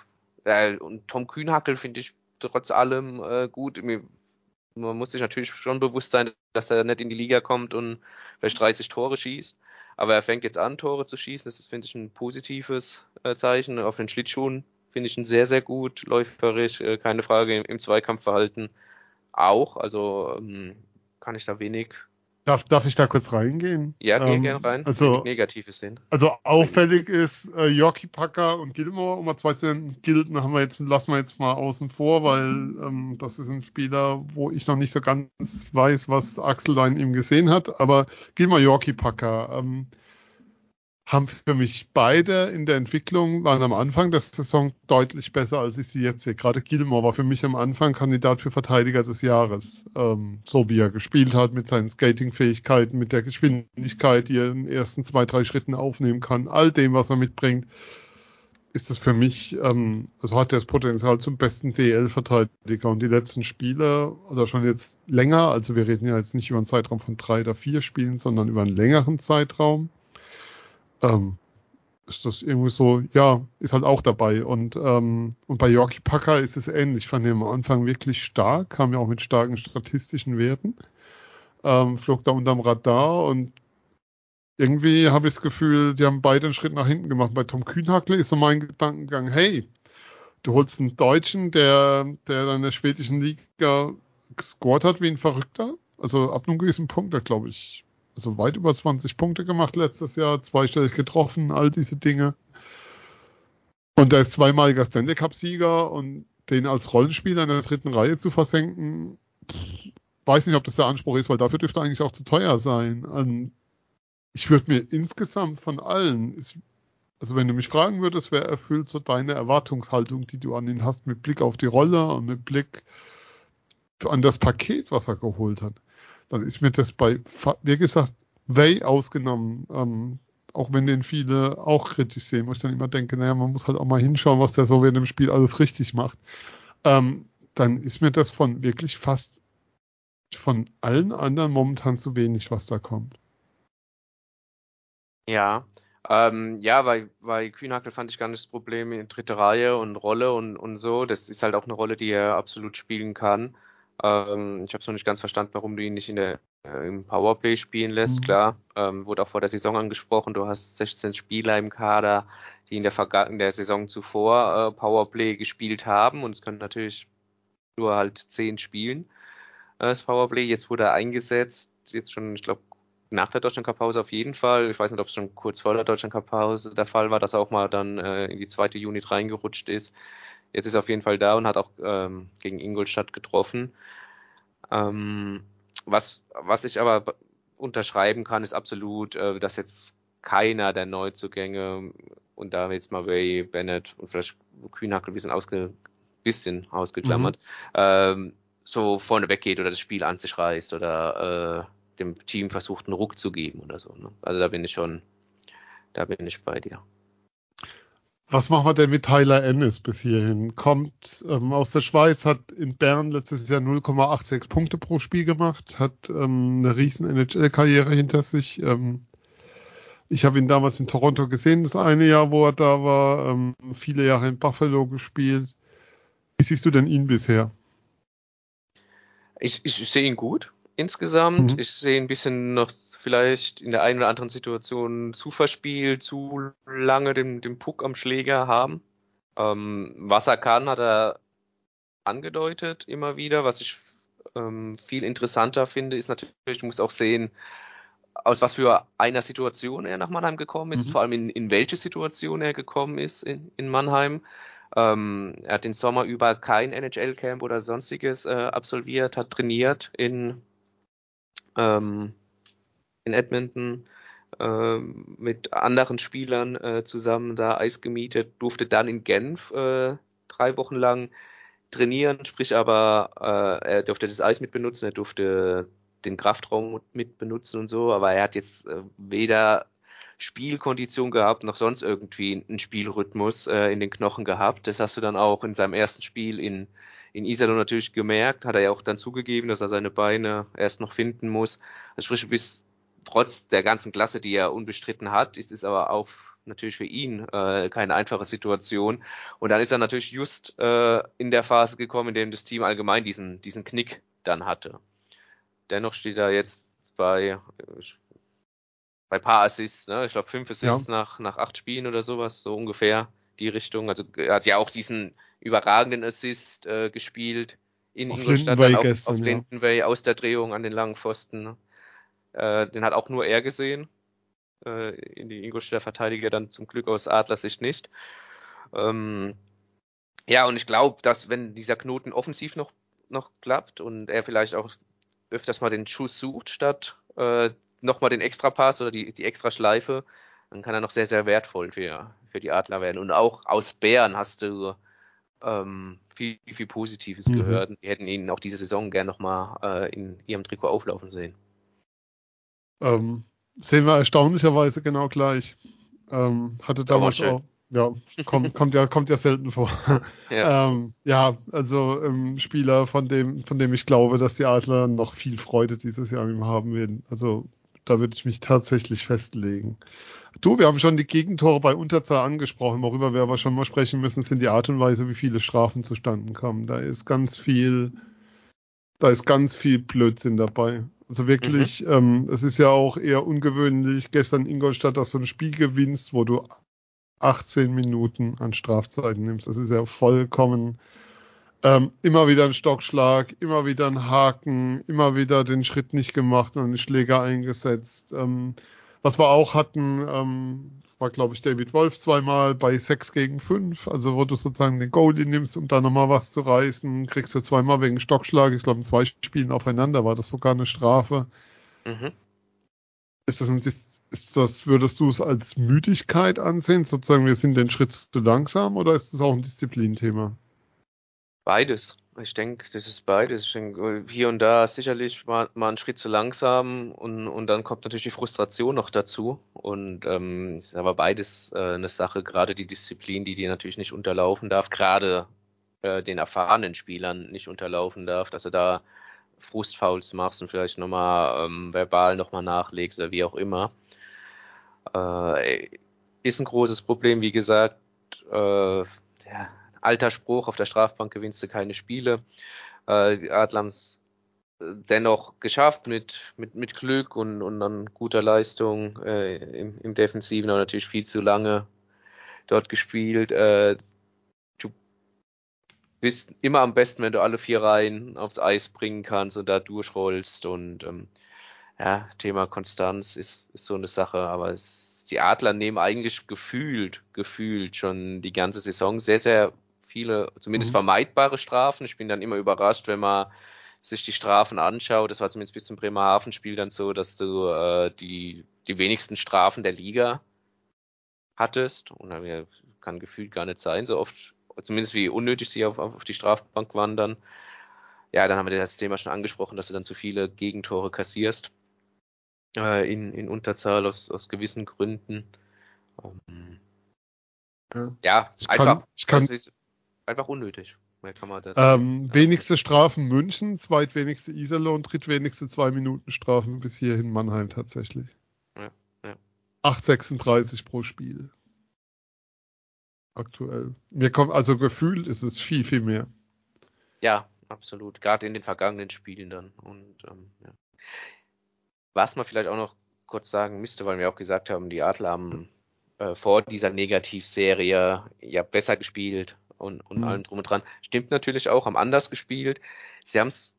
äh, und Tom Kühnhackel, finde ich, trotz allem äh, gut. Man muss sich natürlich schon bewusst sein, dass er nicht in die Liga kommt und vielleicht 30 Tore schießt. Aber er fängt jetzt an, Tore zu schießen. Das ist, finde ich, ein positives äh, Zeichen. Auf den Schlittschuhen finde ich ihn sehr, sehr gut. Läuferisch, äh, keine Frage, im, im Zweikampfverhalten auch. Also ähm, kann ich da wenig Darf, darf ich da kurz reingehen? Ja, geh ähm, gerne rein. Also, Negatives sehen. Also auffällig ist äh, Yorkie Packer und Gilmore, um mal zwei zu nennen. Gilden haben wir jetzt, lassen wir jetzt mal außen vor, weil ähm, das ist ein Spieler, wo ich noch nicht so ganz weiß, was Axel da in ihm gesehen hat. Aber Gilmore Yorkie Packer ähm, haben für mich beide in der Entwicklung, waren am Anfang der Saison deutlich besser, als ich sie jetzt sehe. Gerade Gilmore war für mich am Anfang Kandidat für Verteidiger des Jahres. Ähm, so wie er gespielt hat, mit seinen Skating-Fähigkeiten, mit der Geschwindigkeit, die er in den ersten zwei, drei Schritten aufnehmen kann, all dem, was er mitbringt, ist es für mich, ähm, also hat er das Potenzial zum besten DL-Verteidiger. Und die letzten Spiele, oder schon jetzt länger, also wir reden ja jetzt nicht über einen Zeitraum von drei oder vier Spielen, sondern über einen längeren Zeitraum, ähm, ist das irgendwie so, ja, ist halt auch dabei. Und, ähm, und bei Yorkie Packer ist es ähnlich. Ich fand ihn am Anfang wirklich stark, kam ja auch mit starken statistischen Werten. Ähm, flog da unterm Radar und irgendwie habe ich das Gefühl, die haben beide einen Schritt nach hinten gemacht. Bei Tom Kühnhackle ist so mein Gedankengang, hey, du holst einen Deutschen, der, der dann in der schwedischen Liga gescored hat wie ein Verrückter. Also ab einem gewissen Punkt, da glaube ich, also weit über 20 Punkte gemacht letztes Jahr, zweistellig getroffen, all diese Dinge. Und er ist zweimaliger Stanley Cup-Sieger und den als Rollenspieler in der dritten Reihe zu versenken, weiß nicht, ob das der Anspruch ist, weil dafür dürfte eigentlich auch zu teuer sein. Und ich würde mir insgesamt von allen, also wenn du mich fragen würdest, wer erfüllt so deine Erwartungshaltung, die du an ihn hast, mit Blick auf die Rolle und mit Blick an das Paket, was er geholt hat, dann ist mir das bei, wie gesagt, Way ausgenommen, ähm, auch wenn den viele auch kritisch sehen, wo ich dann immer denke, naja, man muss halt auch mal hinschauen, was der so in dem Spiel alles richtig macht. Ähm, dann ist mir das von wirklich fast von allen anderen momentan zu wenig, was da kommt. Ja, ähm, ja, bei, bei Kühnhackel fand ich gar nicht das Problem in dritte Reihe und Rolle und, und so. Das ist halt auch eine Rolle, die er absolut spielen kann. Ähm, ich habe es noch nicht ganz verstanden, warum du ihn nicht in der, äh, im Powerplay spielen lässt. Mhm. Klar, ähm, wurde auch vor der Saison angesprochen, du hast 16 Spieler im Kader, die in der, Verga in der Saison zuvor äh, Powerplay gespielt haben und es können natürlich nur halt 10 spielen, äh, das Powerplay. Jetzt wurde er eingesetzt, jetzt schon, ich glaube, nach der Deutschland Cup Pause auf jeden Fall. Ich weiß nicht, ob es schon kurz vor der Deutschland Cup Pause der Fall war, dass er auch mal dann äh, in die zweite Unit reingerutscht ist. Jetzt ist er auf jeden Fall da und hat auch ähm, gegen Ingolstadt getroffen. Ähm, was, was ich aber unterschreiben kann, ist absolut, äh, dass jetzt keiner der Neuzugänge und da jetzt mal Ray Bennett und vielleicht Kühnhackel ein bisschen, ausge, bisschen ausgeklammert, mhm. ähm, so vorne weggeht oder das Spiel an sich reißt oder äh, dem Team versucht, einen Ruck zu geben oder so. Ne? Also da bin ich schon, da bin ich bei dir. Was machen wir denn mit Tyler Ennis bis hierhin? Kommt ähm, aus der Schweiz, hat in Bern letztes Jahr 0,86 Punkte pro Spiel gemacht, hat ähm, eine riesen NHL-Karriere hinter sich. Ähm, ich habe ihn damals in Toronto gesehen, das eine Jahr, wo er da war, ähm, viele Jahre in Buffalo gespielt. Wie siehst du denn ihn bisher? Ich, ich, ich sehe ihn gut insgesamt. Mhm. Ich sehe ein bisschen noch vielleicht in der einen oder anderen Situation zu verspielt, zu lange den, den Puck am Schläger haben. Ähm, was er kann, hat er angedeutet immer wieder. Was ich ähm, viel interessanter finde, ist natürlich, du musst auch sehen, aus was für einer Situation er nach Mannheim gekommen ist, mhm. vor allem in, in welche Situation er gekommen ist in, in Mannheim. Ähm, er hat den Sommer über kein NHL-Camp oder sonstiges äh, absolviert, hat trainiert in ähm, in Edmonton äh, mit anderen Spielern äh, zusammen da Eis gemietet, durfte dann in Genf äh, drei Wochen lang trainieren, sprich aber äh, er durfte das Eis mit benutzen, er durfte den Kraftraum mit benutzen und so, aber er hat jetzt weder Spielkondition gehabt, noch sonst irgendwie einen Spielrhythmus äh, in den Knochen gehabt. Das hast du dann auch in seinem ersten Spiel in in Iserlohn natürlich gemerkt, hat er ja auch dann zugegeben, dass er seine Beine erst noch finden muss. Also sprich, bis trotz der ganzen Klasse, die er unbestritten hat, ist es aber auch natürlich für ihn äh, keine einfache Situation. Und dann ist er natürlich just äh, in der Phase gekommen, in dem das Team allgemein diesen, diesen Knick dann hatte. Dennoch steht er jetzt bei, bei paar Assists, ne? ich glaube fünf Assists ja. nach, nach acht Spielen oder sowas, so ungefähr die Richtung. Also er hat ja auch diesen überragenden Assist äh, gespielt in auf Ingolstadt, dann auf, gestern, auf Lindenway ja. aus der Drehung an den langen Pfosten. Äh, den hat auch nur er gesehen. Äh, in die Ingolstädter Verteidiger dann zum Glück aus Adlersicht nicht. Ähm, ja, und ich glaube, dass wenn dieser Knoten offensiv noch, noch klappt und er vielleicht auch öfters mal den Schuss sucht, statt äh, nochmal den Extrapass oder die, die Extraschleife, dann kann er noch sehr, sehr wertvoll für, für die Adler werden. Und auch aus Bären hast du ähm, viel, viel Positives mhm. gehört. Die hätten ihn auch diese Saison gern nochmal äh, in ihrem Trikot auflaufen sehen. Ähm, sehen wir erstaunlicherweise genau gleich. Ähm, hatte damals auch, ja, kommt, kommt ja, kommt ja selten vor. Ja, ähm, ja also ähm, Spieler, von dem, von dem ich glaube, dass die Adler noch viel Freude dieses Jahr ihm haben werden. Also da würde ich mich tatsächlich festlegen. Du, wir haben schon die Gegentore bei Unterzahl angesprochen. Worüber wir aber schon mal sprechen müssen, sind die Art und Weise, wie viele Strafen zustande kommen. Da ist ganz viel, da ist ganz viel Blödsinn dabei. Also wirklich, mhm. ähm, es ist ja auch eher ungewöhnlich, gestern in Ingolstadt, dass du ein Spiel gewinnst, wo du 18 Minuten an Strafzeiten nimmst. Das ist ja vollkommen ähm, immer wieder ein Stockschlag, immer wieder ein Haken, immer wieder den Schritt nicht gemacht und einen Schläger eingesetzt. Ähm, was wir auch hatten, ähm, war glaube ich David Wolf zweimal bei 6 gegen 5, also wo du sozusagen den Goalie nimmst, um da nochmal was zu reißen, kriegst du zweimal wegen Stockschlag, ich glaube in zwei Spielen aufeinander war das sogar eine Strafe. Mhm. Ist das, ein, ist das, würdest du es als Müdigkeit ansehen, sozusagen wir sind den Schritt zu langsam oder ist das auch ein Disziplinthema? Beides. Ich denke, das ist beides. Ich denke, hier und da sicherlich mal, mal einen Schritt zu langsam und, und dann kommt natürlich die Frustration noch dazu. Und ähm, ist aber beides äh, eine Sache, gerade die Disziplin, die dir natürlich nicht unterlaufen darf, gerade äh, den erfahrenen Spielern nicht unterlaufen darf, dass du da Frustfouls machst und vielleicht nochmal ähm, verbal nochmal nachlegst oder wie auch immer. Äh, ist ein großes Problem, wie gesagt. Äh, ja, alter Spruch, auf der Strafbank gewinnst du keine Spiele. Äh, Adlams äh, dennoch geschafft mit, mit, mit Glück und, und dann guter Leistung äh, im, im Defensiven, aber natürlich viel zu lange dort gespielt. Äh, du bist immer am besten, wenn du alle vier Reihen aufs Eis bringen kannst und da durchrollst und ähm, ja, Thema Konstanz ist, ist so eine Sache, aber es, die Adler nehmen eigentlich gefühlt, gefühlt schon die ganze Saison sehr, sehr viele, zumindest mhm. vermeidbare Strafen. Ich bin dann immer überrascht, wenn man sich die Strafen anschaut. Das war zumindest bis zum Bremerhaven-Spiel dann so, dass du äh, die, die wenigsten Strafen der Liga hattest. Und dann kann gefühlt gar nicht sein, so oft, zumindest wie unnötig sie auf, auf die Strafbank wandern. Ja, dann haben wir das Thema schon angesprochen, dass du dann zu viele Gegentore kassierst. Äh, in, in Unterzahl aus, aus gewissen Gründen. Um, ähm, ja, ja ich einfach. Kann, ich kann, also, einfach unnötig. Ähm, wenigste Strafen München, zweitwenigste Iserlohn, drittwenigste zwei Minuten Strafen bis hierhin Mannheim tatsächlich. Ja, ja. 8,36 pro Spiel. Aktuell. Mir kommt, also gefühlt ist es viel, viel mehr. Ja, absolut. Gerade in den vergangenen Spielen dann. Und ähm, ja. was man vielleicht auch noch kurz sagen müsste, weil wir auch gesagt haben, die Adler haben äh, vor dieser Negativserie ja besser gespielt und, und mhm. allem drum und dran. Stimmt natürlich auch, haben anders gespielt. Sie haben es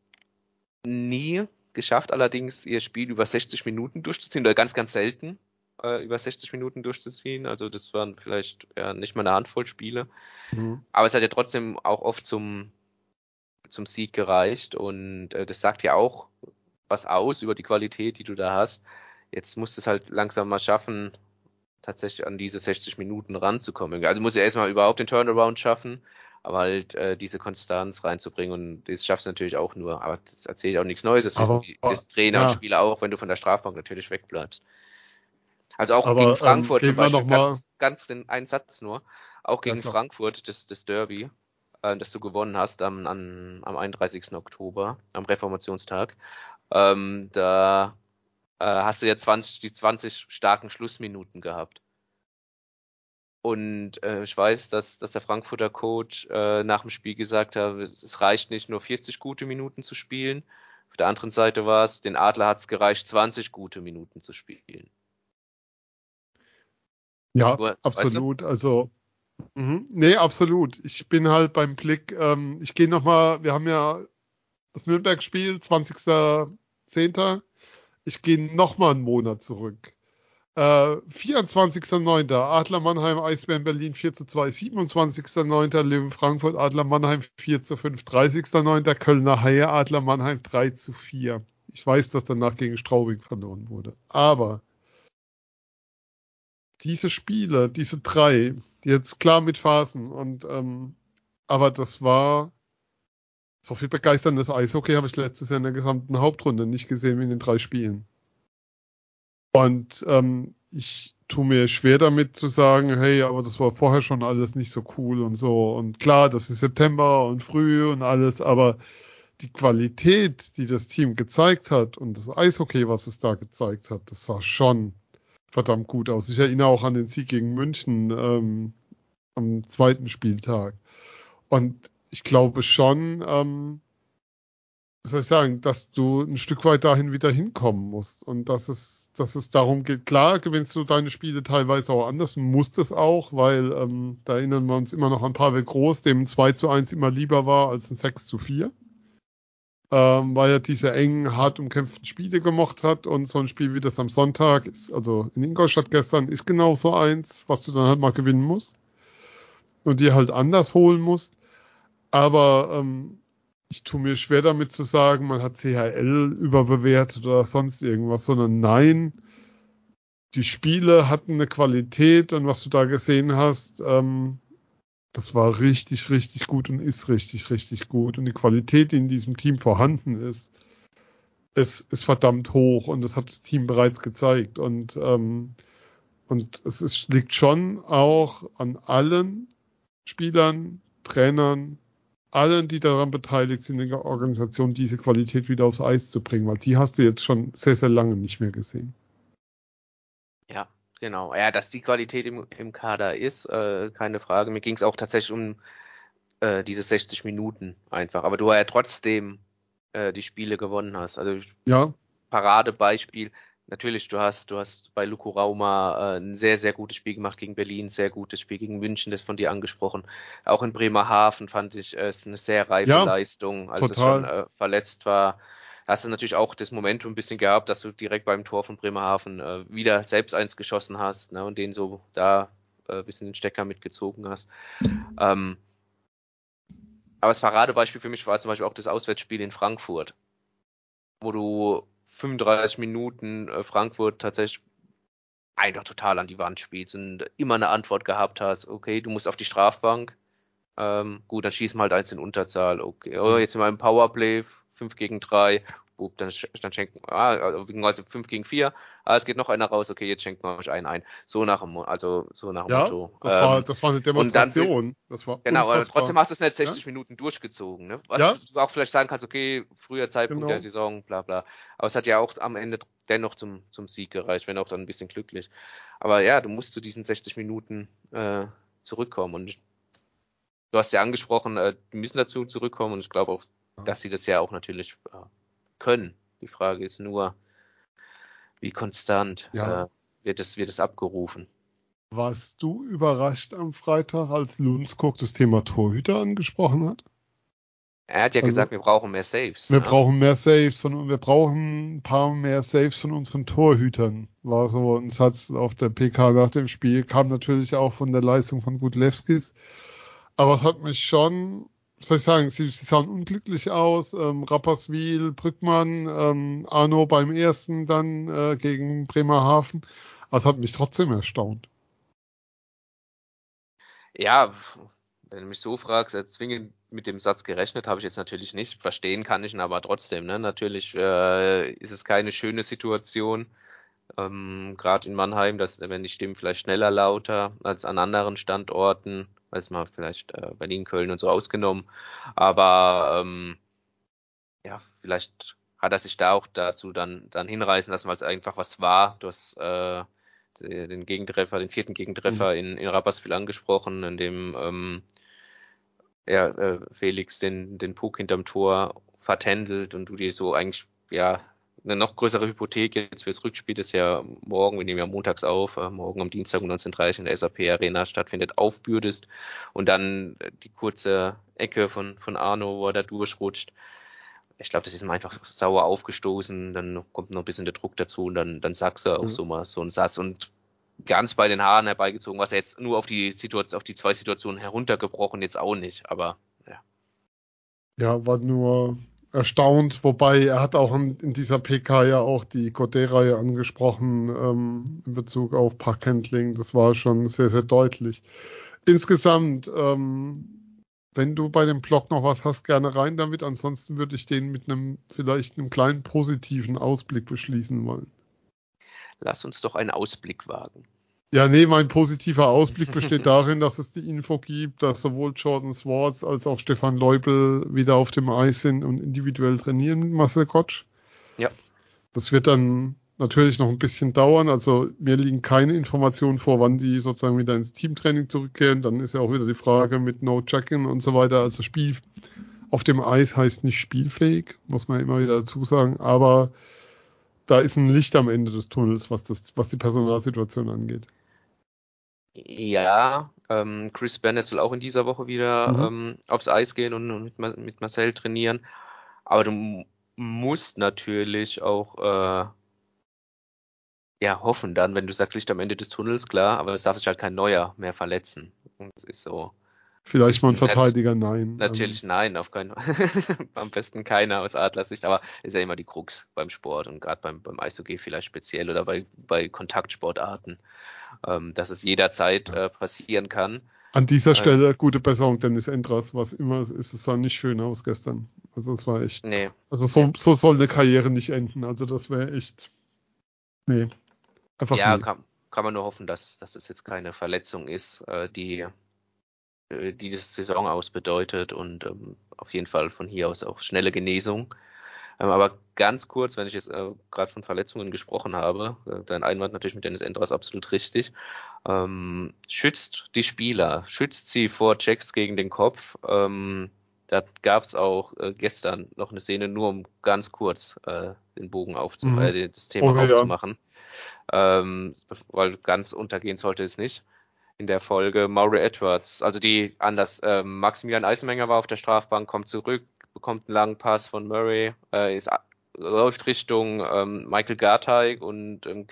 nie geschafft, allerdings ihr Spiel über 60 Minuten durchzuziehen, oder ganz, ganz selten äh, über 60 Minuten durchzuziehen. Also das waren vielleicht ja, nicht mal eine Handvoll Spiele. Mhm. Aber es hat ja trotzdem auch oft zum, zum Sieg gereicht und äh, das sagt ja auch was aus über die Qualität, die du da hast. Jetzt musst du es halt langsam mal schaffen, tatsächlich an diese 60 Minuten ranzukommen. Also muss er erstmal überhaupt den Turnaround schaffen, aber halt äh, diese Konstanz reinzubringen und das schaffst du natürlich auch nur, aber das erzählt auch nichts Neues, das aber, wissen die, das Trainer ja. und Spieler auch, wenn du von der Strafbank natürlich wegbleibst. Also auch aber, gegen ähm, Frankfurt ähm, zum Beispiel, ganz, ganz den einen Satz nur, auch gegen ja, Frankfurt, das, das Derby, äh, das du gewonnen hast am, am, am 31. Oktober, am Reformationstag, ähm, da äh, hast du ja 20, die 20 starken Schlussminuten gehabt. Und äh, ich weiß, dass, dass der Frankfurter Coach äh, nach dem Spiel gesagt hat, es reicht nicht nur 40 gute Minuten zu spielen. Auf der anderen Seite war es, den Adler hat es gereicht, 20 gute Minuten zu spielen. Ja, Nur, absolut. Weißt du? Also, mh, nee, absolut. Ich bin halt beim Blick, ähm, ich gehe nochmal, wir haben ja das Nürnberg-Spiel, 20.10. Ich gehe nochmal einen Monat zurück. Äh, 24.09. Adler Mannheim, Eisbären Berlin 4 zu 2. 27.09. Löwen Frankfurt, Adler Mannheim 4 zu 5. 30.09. Kölner Haie, Adler Mannheim 3 zu 4. Ich weiß, dass danach gegen Straubing verloren wurde. Aber diese Spiele, diese drei, jetzt klar mit Phasen und ähm, aber das war so viel begeisterndes Eishockey habe ich letztes Jahr in der gesamten Hauptrunde nicht gesehen wie in den drei Spielen. Und ähm, ich tue mir schwer damit zu sagen, hey, aber das war vorher schon alles nicht so cool und so. Und klar, das ist September und früh und alles, aber die Qualität, die das Team gezeigt hat und das Eishockey, was es da gezeigt hat, das sah schon verdammt gut aus. Ich erinnere auch an den Sieg gegen München ähm, am zweiten Spieltag. Und ich glaube schon, ähm, was soll ich sagen, dass du ein Stück weit dahin wieder hinkommen musst und dass es, dass es darum geht. Klar, gewinnst du deine Spiele teilweise auch anders und musst es auch, weil ähm, da erinnern wir uns immer noch an Pavel Groß, dem ein 2 zu 1 immer lieber war als ein 6 zu 4 ähm, weil er diese engen, hart umkämpften Spiele gemocht hat und so ein Spiel wie das am Sonntag ist, also in Ingolstadt gestern, ist genau so eins, was du dann halt mal gewinnen musst und dir halt anders holen musst. Aber ähm, ich tue mir schwer damit zu sagen, man hat CHL überbewertet oder sonst irgendwas, sondern nein, die Spiele hatten eine Qualität und was du da gesehen hast, ähm, das war richtig, richtig gut und ist richtig, richtig gut. Und die Qualität, die in diesem Team vorhanden ist, ist, ist verdammt hoch und das hat das Team bereits gezeigt. Und, ähm, und es ist, liegt schon auch an allen Spielern, Trainern, allen, die daran beteiligt sind in der Organisation, diese Qualität wieder aufs Eis zu bringen, weil die hast du jetzt schon sehr, sehr lange nicht mehr gesehen. Ja, Genau, ja, dass die Qualität im, im Kader ist, äh, keine Frage. Mir ging es auch tatsächlich um äh, diese 60 Minuten einfach. Aber du ja trotzdem äh, die Spiele gewonnen hast. Also ja. Paradebeispiel. Natürlich, du hast, du hast bei Luko Rauma äh, ein sehr, sehr gutes Spiel gemacht gegen Berlin, sehr gutes Spiel gegen München, das von dir angesprochen. Auch in Bremerhaven fand ich äh, es eine sehr reife ja, Leistung, als total. es schon äh, verletzt war hast du natürlich auch das Momentum ein bisschen gehabt, dass du direkt beim Tor von Bremerhaven äh, wieder selbst eins geschossen hast ne, und den so da äh, bisschen den Stecker mitgezogen hast. Ähm, aber das Paradebeispiel für mich war zum Beispiel auch das Auswärtsspiel in Frankfurt, wo du 35 Minuten äh, Frankfurt tatsächlich einfach total an die Wand spielst und immer eine Antwort gehabt hast, okay, du musst auf die Strafbank, ähm, gut, dann schießen wir halt eins in Unterzahl, okay, oh, jetzt wir im Powerplay, 5 gegen 3, Bub, dann, dann schenken, ah, also 5 gegen 4, ah, es geht noch einer raus, okay, jetzt schenken wir euch einen ein. So nach dem, also so nach dem ja, Motto. Das, ähm, war, das war eine Demonstration. Dann, das war genau, aber trotzdem hast du es nicht 60 ja? Minuten durchgezogen, ne? Was ja? du auch vielleicht sagen kannst, okay, früher Zeitpunkt genau. der Saison, bla bla. Aber es hat ja auch am Ende dennoch zum, zum Sieg gereicht, wenn auch dann ein bisschen glücklich. Aber ja, du musst zu diesen 60 Minuten äh, zurückkommen und du hast ja angesprochen, äh, die müssen dazu zurückkommen und ich glaube auch, dass sie das ja auch natürlich äh, können. Die Frage ist nur, wie konstant ja. äh, wird, es, wird es abgerufen. Warst du überrascht am Freitag, als Lundskog das Thema Torhüter angesprochen hat? Er hat ja also, gesagt, wir brauchen mehr Saves. Wir ja. brauchen mehr Saves von, wir brauchen ein paar mehr Saves von unseren Torhütern. War so ein Satz auf der PK nach dem Spiel, kam natürlich auch von der Leistung von Gudlewskis. Aber es hat mich schon soll ich sagen, sie, sie sahen unglücklich aus. Ähm, Rapperswil, Brückmann, ähm, Arno beim ersten dann äh, gegen Bremerhaven. Das hat mich trotzdem erstaunt. Ja, wenn du mich so fragst, zwingend mit dem Satz gerechnet habe ich jetzt natürlich nicht. Verstehen kann ich ihn aber trotzdem. Ne? Natürlich äh, ist es keine schöne Situation. Ähm, Gerade in Mannheim, dass wenn die Stimmen vielleicht schneller lauter als an anderen Standorten weiß mal vielleicht äh, Berlin, Köln und so ausgenommen. Aber ähm, ja, vielleicht hat er sich da auch dazu dann, dann hinreißen lassen, weil es einfach was war. Du hast äh, den Gegentreffer, den vierten Gegentreffer mhm. in, in Rapperswil angesprochen, in dem ähm, ja, äh, Felix den, den Puck hinterm Tor vertändelt und du dir so eigentlich ja eine noch größere Hypothek jetzt fürs Rückspiel, das ja morgen, wir nehmen ja montags auf, äh, morgen am Dienstag um 19.30 Uhr in der SAP Arena stattfindet, aufbürdest und dann äh, die kurze Ecke von, von Arno, wo er da durchrutscht. Ich glaube, das ist ihm einfach sauer aufgestoßen, dann kommt noch ein bisschen der Druck dazu und dann, dann sagst du auch mhm. so mal so einen Satz und ganz bei den Haaren herbeigezogen, was er jetzt nur auf die Situation, auf die zwei Situationen heruntergebrochen, jetzt auch nicht, aber ja. Ja, war nur erstaunt, wobei er hat auch in, in dieser PK ja auch die Godet-Reihe angesprochen ähm, in Bezug auf Parkhandling. Das war schon sehr, sehr deutlich. Insgesamt, ähm, wenn du bei dem Blog noch was hast, gerne rein damit. Ansonsten würde ich den mit einem vielleicht einem kleinen positiven Ausblick beschließen wollen. Lass uns doch einen Ausblick wagen. Ja, nee, mein positiver Ausblick besteht darin, dass es die Info gibt, dass sowohl Jordan Swartz als auch Stefan Leubel wieder auf dem Eis sind und individuell trainieren mit Marcel Kotsch. Ja. Das wird dann natürlich noch ein bisschen dauern. Also mir liegen keine Informationen vor, wann die sozusagen wieder ins Teamtraining zurückkehren. Dann ist ja auch wieder die Frage mit No Check-in und so weiter. Also Spiel auf dem Eis heißt nicht spielfähig, muss man immer wieder dazu sagen. Aber da ist ein Licht am Ende des Tunnels, was das, was die Personalsituation angeht. Ja, ähm, Chris Bennett soll auch in dieser Woche wieder mhm. ähm, aufs Eis gehen und, und mit, mit, Marcel trainieren. Aber du musst natürlich auch äh, ja hoffen dann, wenn du sagst Licht am Ende des Tunnels, klar, aber es darf sich halt kein neuer mehr verletzen. Und es ist so. Vielleicht mal ein Verteidiger, nein. Natürlich nein, auf keinen Am besten keiner aus Adlersicht, aber ist ja immer die Krux beim Sport und gerade beim, beim Eishockey vielleicht speziell oder bei, bei Kontaktsportarten ähm, dass es jederzeit äh, passieren kann. An dieser äh, Stelle gute Besserung, Dennis Endras, was immer ist, es sah nicht schön aus gestern. Also es war echt. Nee. Also so, so soll eine Karriere nicht enden. Also das wäre echt. Nee. Einfach ja, nee. Kann, kann man nur hoffen, dass, dass es jetzt keine Verletzung ist, äh, die, die das Saison aus bedeutet und ähm, auf jeden Fall von hier aus auch schnelle Genesung. Ähm, aber ganz kurz, wenn ich jetzt äh, gerade von Verletzungen gesprochen habe, äh, dein Einwand natürlich mit Dennis Endras absolut richtig. Ähm, schützt die Spieler, schützt sie vor Checks gegen den Kopf. Ähm, da gab es auch äh, gestern noch eine Szene, nur um ganz kurz äh, den Bogen aufzumachen, mhm. äh, das Thema okay, aufzumachen. Ja. Ähm, weil ganz untergehen sollte es nicht. In der Folge Maury Edwards, also die anders, äh, Maximilian Eisenmenger war auf der Strafbank, kommt zurück, bekommt einen langen Pass von Murray, äh, ist, läuft Richtung ähm, Michael Garteig und ähm,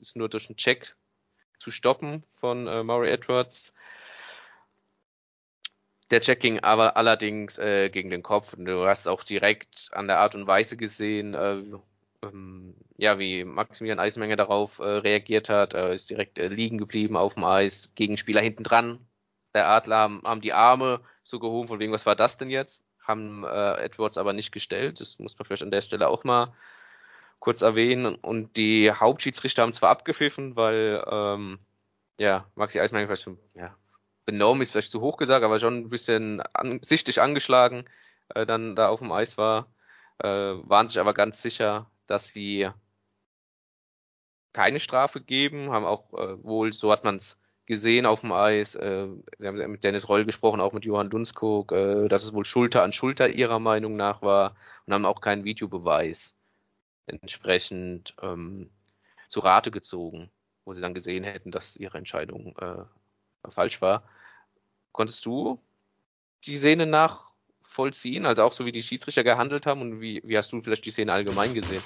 ist nur durch einen Check zu stoppen von äh, Murray Edwards. Der Check ging aber allerdings äh, gegen den Kopf. Und du hast auch direkt an der Art und Weise gesehen, äh, ähm, ja, wie Maximilian Eismenge darauf äh, reagiert hat. Er ist direkt äh, liegen geblieben auf dem Eis. Gegenspieler hinten dran. Der Adler haben, haben die Arme so gehoben, von wegen, was war das denn jetzt? haben äh, Edwards aber nicht gestellt. Das muss man vielleicht an der Stelle auch mal kurz erwähnen. Und die Hauptschiedsrichter haben zwar abgepfiffen, weil ähm, ja, Maxi Eismann vielleicht ja, benommen ist vielleicht zu hoch gesagt, aber schon ein bisschen an, sichtlich angeschlagen äh, dann da auf dem Eis war, äh, waren sich aber ganz sicher, dass sie keine Strafe geben, haben auch äh, wohl, so hat man es gesehen auf dem Eis. Äh, Sie haben mit Dennis Roll gesprochen, auch mit Johann Dunskog, äh, dass es wohl Schulter an Schulter ihrer Meinung nach war und haben auch keinen Videobeweis entsprechend ähm, zu Rate gezogen, wo sie dann gesehen hätten, dass ihre Entscheidung äh, falsch war. Konntest du die Szene nachvollziehen, also auch so wie die Schiedsrichter gehandelt haben und wie, wie hast du vielleicht die Szene allgemein gesehen?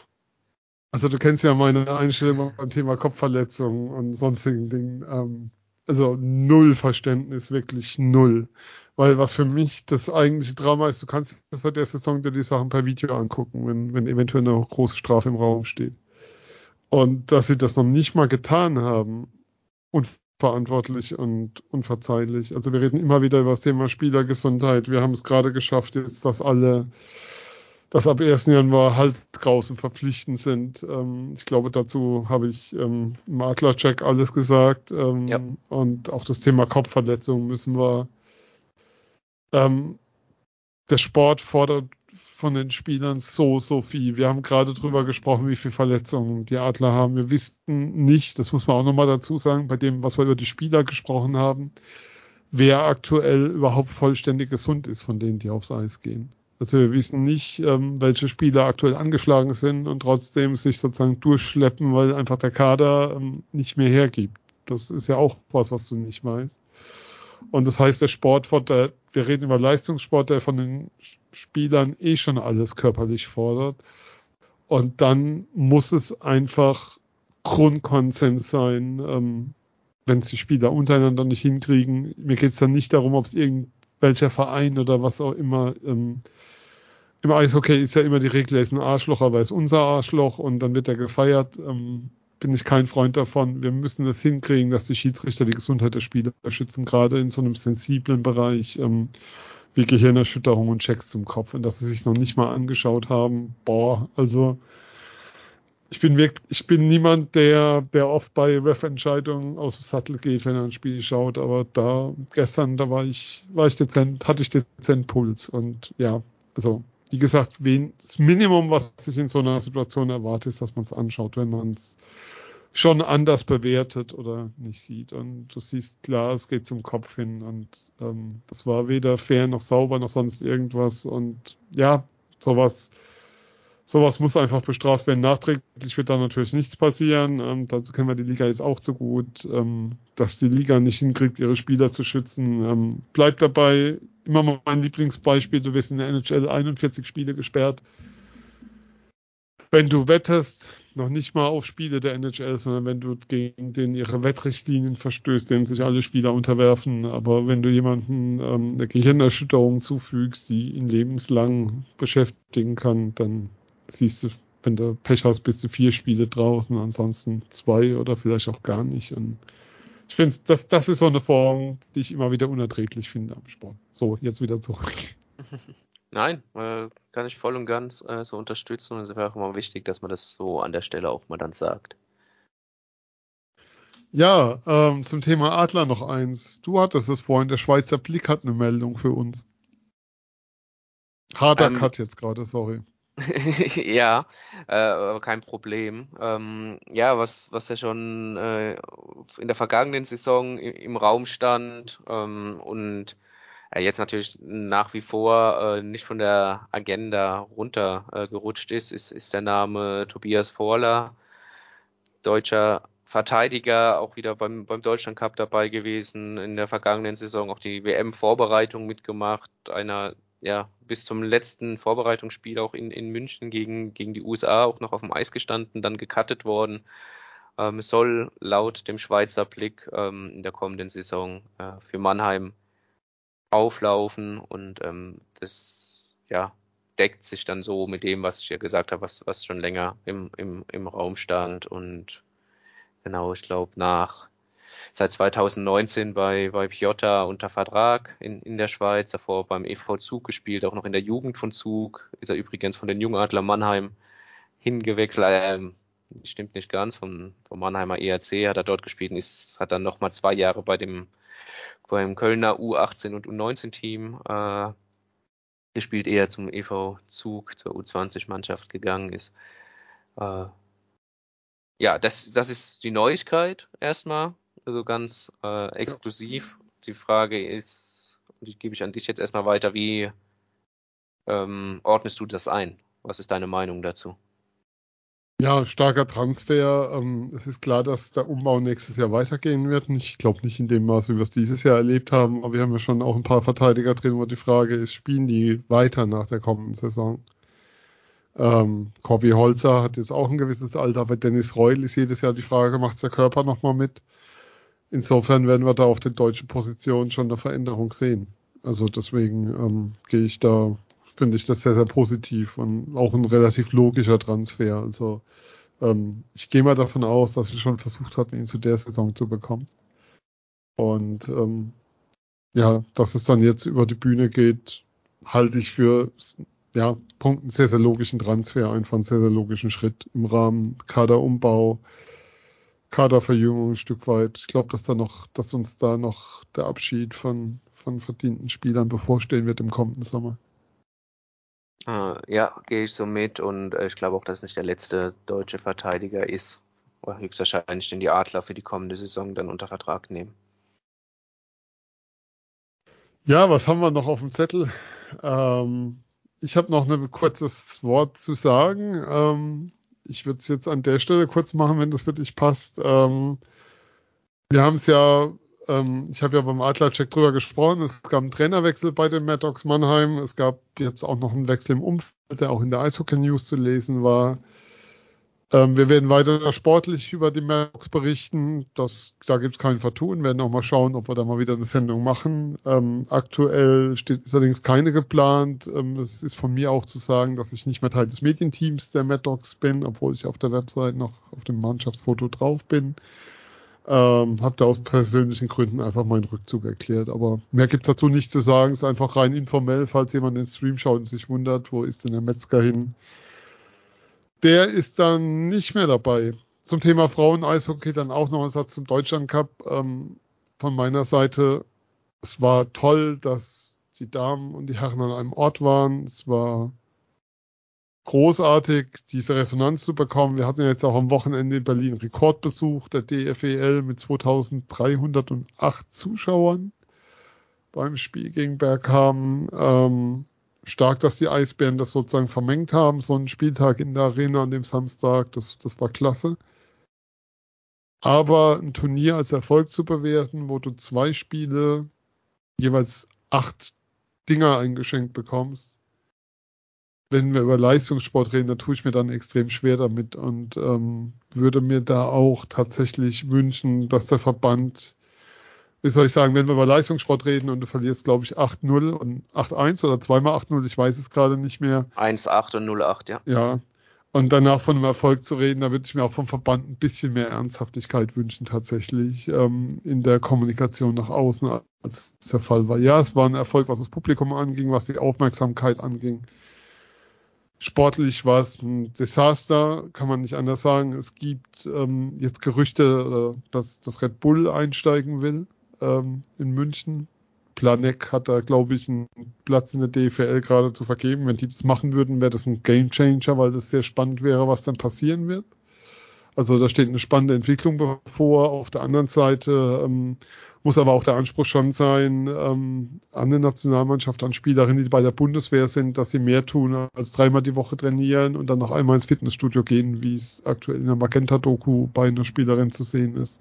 Also du kennst ja meine Einstellung beim Thema Kopfverletzungen und sonstigen Dingen. Ähm, also null Verständnis, wirklich null. Weil was für mich das eigentliche Drama ist, du kannst seit der Saison dir die Sachen per Video angucken, wenn, wenn eventuell eine große Strafe im Raum steht. Und dass sie das noch nicht mal getan haben, unverantwortlich und unverzeihlich. Also wir reden immer wieder über das Thema Spielergesundheit. Wir haben es gerade geschafft, jetzt, dass alle dass ab 1. Januar Halskrausen verpflichtend sind. Ähm, ich glaube, dazu habe ich ähm, im Adlercheck alles gesagt. Ähm, ja. Und auch das Thema Kopfverletzungen müssen wir. Ähm, der Sport fordert von den Spielern so, so viel. Wir haben gerade drüber gesprochen, wie viele Verletzungen die Adler haben. Wir wissen nicht, das muss man auch nochmal dazu sagen, bei dem, was wir über die Spieler gesprochen haben, wer aktuell überhaupt vollständig gesund ist von denen, die aufs Eis gehen. Also wir wissen nicht, ähm, welche Spieler aktuell angeschlagen sind und trotzdem sich sozusagen durchschleppen, weil einfach der Kader ähm, nicht mehr hergibt. Das ist ja auch was, was du nicht weißt. Und das heißt, der Sport, der, wir reden über Leistungssport, der von den Spielern eh schon alles körperlich fordert. Und dann muss es einfach Grundkonsens sein, ähm, wenn es die Spieler untereinander nicht hinkriegen. Mir geht es dann nicht darum, ob es irgendwelcher Verein oder was auch immer ähm, im Eishockey ist ja immer die Regel, er ist ein Arschloch, aber er ist unser Arschloch und dann wird er gefeiert. Ähm, bin ich kein Freund davon. Wir müssen das hinkriegen, dass die Schiedsrichter die Gesundheit der Spieler schützen, gerade in so einem sensiblen Bereich ähm, wie Gehirnerschütterung und Checks zum Kopf und dass sie sich noch nicht mal angeschaut haben. Boah, also ich bin wirklich, ich bin niemand, der, der oft bei Ref-Entscheidungen aus dem Sattel geht, wenn er ein Spiel schaut, aber da gestern, da war ich, war ich dezent, hatte ich dezent Puls und ja, also wie gesagt, wen, das Minimum, was sich in so einer Situation erwartet, ist, dass man es anschaut, wenn man es schon anders bewertet oder nicht sieht. Und du siehst klar, es geht zum Kopf hin und ähm, das war weder fair noch sauber noch sonst irgendwas. Und ja, sowas sowas muss einfach bestraft werden. Nachträglich wird da natürlich nichts passieren. Ähm, dazu kennen wir die Liga jetzt auch zu gut, ähm, dass die Liga nicht hinkriegt, ihre Spieler zu schützen. Ähm, bleibt dabei immer mein Lieblingsbeispiel. Du wirst in der NHL 41 Spiele gesperrt. Wenn du wettest, noch nicht mal auf Spiele der NHL, sondern wenn du gegen den ihre Wettrichtlinien verstößt, denen sich alle Spieler unterwerfen. Aber wenn du jemanden ähm, eine Gehirnerschütterung zufügst, die ihn lebenslang beschäftigen kann, dann siehst du, wenn du Pech hast, bist du vier Spiele draußen, ansonsten zwei oder vielleicht auch gar nicht. Und ich finde, das, das ist so eine Form, die ich immer wieder unerträglich finde am Sport. So, jetzt wieder zurück. Nein, äh, kann ich voll und ganz äh, so unterstützen und es wäre auch immer wichtig, dass man das so an der Stelle auch mal dann sagt. Ja, ähm, zum Thema Adler noch eins. Du hattest es vorhin, der Schweizer Blick hat eine Meldung für uns. Harter ähm, Cut jetzt gerade, sorry. ja, äh, aber kein Problem. Ähm, ja, was, was ja schon äh, in der vergangenen Saison im, im Raum stand ähm, und äh, jetzt natürlich nach wie vor äh, nicht von der Agenda runtergerutscht ist, ist, ist der Name Tobias Vorler, deutscher Verteidiger, auch wieder beim, beim Deutschland Cup dabei gewesen, in der vergangenen Saison auch die WM-Vorbereitung mitgemacht, einer ja, bis zum letzten Vorbereitungsspiel auch in, in München gegen, gegen die USA auch noch auf dem Eis gestanden, dann gecuttet worden. Ähm, soll laut dem Schweizer Blick ähm, in der kommenden Saison äh, für Mannheim auflaufen und ähm, das ja deckt sich dann so mit dem, was ich ja gesagt habe, was, was schon länger im, im, im Raum stand und genau, ich glaube nach seit 2019 bei, bei Piotta unter Vertrag in, in der Schweiz, davor beim EV Zug gespielt, auch noch in der Jugend von Zug, ist er übrigens von den Jungadler Mannheim hingewechselt, ähm, stimmt nicht ganz, vom, vom Mannheimer ERC hat er dort gespielt und ist, hat dann nochmal zwei Jahre bei dem beim Kölner U18 und U19 Team äh, gespielt, eher zum EV Zug, zur U20-Mannschaft gegangen ist. Äh, ja, das, das ist die Neuigkeit erstmal also ganz äh, exklusiv. Ja. Die Frage ist, und die gebe ich an dich jetzt erstmal weiter, wie ähm, ordnest du das ein? Was ist deine Meinung dazu? Ja, starker Transfer. Ähm, es ist klar, dass der Umbau nächstes Jahr weitergehen wird. Ich glaube nicht in dem Maße, wie wir es dieses Jahr erlebt haben, aber wir haben ja schon auch ein paar Verteidiger drin, wo die Frage ist, spielen die weiter nach der kommenden Saison? Ähm, Corby Holzer hat jetzt auch ein gewisses Alter, aber Dennis Reul ist jedes Jahr die Frage, macht der Körper nochmal mit? Insofern werden wir da auf der deutschen Position schon eine Veränderung sehen. Also deswegen ähm, gehe ich da, finde ich das sehr, sehr positiv und auch ein relativ logischer Transfer. Also ähm, ich gehe mal davon aus, dass wir schon versucht hatten, ihn zu der Saison zu bekommen. Und ähm, ja, dass es dann jetzt über die Bühne geht, halte ich für ja, Punkt einen sehr, sehr logischen Transfer, einfach einen sehr, sehr logischen Schritt im Rahmen Kaderumbau, Kaderverjüngung ein Stück weit. Ich glaube, dass da noch, dass uns da noch der Abschied von, von verdienten Spielern bevorstehen wird im kommenden Sommer. Uh, ja, gehe ich so mit und äh, ich glaube auch, dass nicht der letzte deutsche Verteidiger ist. Höchstwahrscheinlich den die Adler für die kommende Saison dann unter Vertrag nehmen. Ja, was haben wir noch auf dem Zettel? Ähm, ich habe noch ein kurzes Wort zu sagen. Ähm, ich würde es jetzt an der Stelle kurz machen, wenn das wirklich passt. Ähm, wir haben es ja, ähm, ich habe ja beim Adlercheck drüber gesprochen, es gab einen Trainerwechsel bei den Mad Dogs Mannheim, es gab jetzt auch noch einen Wechsel im Umfeld, der auch in der Eishockey News zu lesen war. Ähm, wir werden weiter sportlich über die Max berichten. Das, da gibt es kein Vertun. Wir werden auch mal schauen, ob wir da mal wieder eine Sendung machen. Ähm, aktuell steht ist allerdings keine geplant. Ähm, es ist von mir auch zu sagen, dass ich nicht mehr Teil des Medienteams der Mad Dogs bin, obwohl ich auf der Website noch auf dem Mannschaftsfoto drauf bin. Ähm, hab da aus persönlichen Gründen einfach meinen Rückzug erklärt. Aber mehr gibt's dazu nicht zu sagen. Es ist einfach rein informell, falls jemand den Stream schaut und sich wundert, wo ist denn der Metzger hin? Der ist dann nicht mehr dabei. Zum Thema Frauen-Eishockey dann auch noch ein Satz zum Deutschland Cup. Ähm, von meiner Seite, es war toll, dass die Damen und die Herren an einem Ort waren. Es war großartig, diese Resonanz zu bekommen. Wir hatten ja jetzt auch am Wochenende in Berlin Rekordbesuch der DFEL mit 2308 Zuschauern beim Spiel gegen Bergham. Ähm, stark, dass die Eisbären das sozusagen vermengt haben. So ein Spieltag in der Arena an dem Samstag, das, das war klasse. Aber ein Turnier als Erfolg zu bewerten, wo du zwei Spiele jeweils acht Dinger eingeschenkt bekommst, wenn wir über Leistungssport reden, da tue ich mir dann extrem schwer damit und ähm, würde mir da auch tatsächlich wünschen, dass der Verband wie soll ich sagen, wenn wir über Leistungssport reden und du verlierst, glaube ich, 8-0 und 8-1 oder zweimal 8-0, ich weiß es gerade nicht mehr. 1-8 und 0-8, ja. Ja. Und danach von einem Erfolg zu reden, da würde ich mir auch vom Verband ein bisschen mehr Ernsthaftigkeit wünschen, tatsächlich, ähm, in der Kommunikation nach außen, als es der Fall war. Ja, es war ein Erfolg, was das Publikum anging, was die Aufmerksamkeit anging. Sportlich war es ein Desaster, kann man nicht anders sagen. Es gibt ähm, jetzt Gerüchte, äh, dass das Red Bull einsteigen will ähm, in München. Planek hat da, glaube ich, einen Platz in der DFL gerade zu vergeben. Wenn die das machen würden, wäre das ein Game Changer, weil das sehr spannend wäre, was dann passieren wird. Also da steht eine spannende Entwicklung bevor. Auf der anderen Seite ähm, muss aber auch der Anspruch schon sein, ähm, an der Nationalmannschaft, an Spielerinnen, die bei der Bundeswehr sind, dass sie mehr tun als dreimal die Woche trainieren und dann noch einmal ins Fitnessstudio gehen, wie es aktuell in der Magenta-Doku bei einer Spielerin zu sehen ist.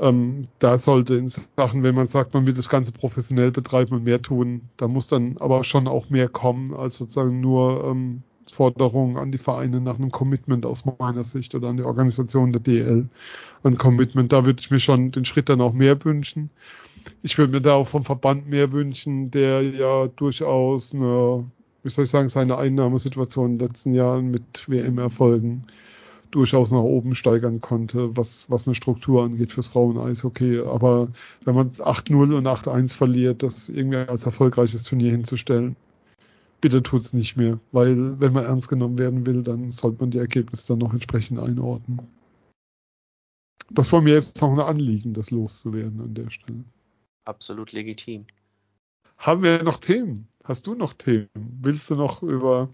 Ähm, da sollte in Sachen, wenn man sagt, man will das Ganze professionell betreiben und mehr tun, da muss dann aber schon auch mehr kommen, als sozusagen nur ähm, Forderungen an die Vereine nach einem Commitment aus meiner Sicht oder an die Organisation der DL. Ein Commitment, da würde ich mir schon den Schritt dann auch mehr wünschen. Ich würde mir da auch vom Verband mehr wünschen, der ja durchaus eine, wie soll ich sagen, seine Einnahmesituation in den letzten Jahren mit WM-Erfolgen durchaus nach oben steigern konnte, was, was eine Struktur angeht fürs Frauen-Eishockey. Aber wenn man 8-0 und 8-1 verliert, das irgendwie als erfolgreiches Turnier hinzustellen, bitte tut's nicht mehr. Weil wenn man ernst genommen werden will, dann sollte man die Ergebnisse dann noch entsprechend einordnen. Das war mir jetzt noch ein Anliegen, das loszuwerden an der Stelle. Absolut legitim. Haben wir noch Themen? Hast du noch Themen? Willst du noch über?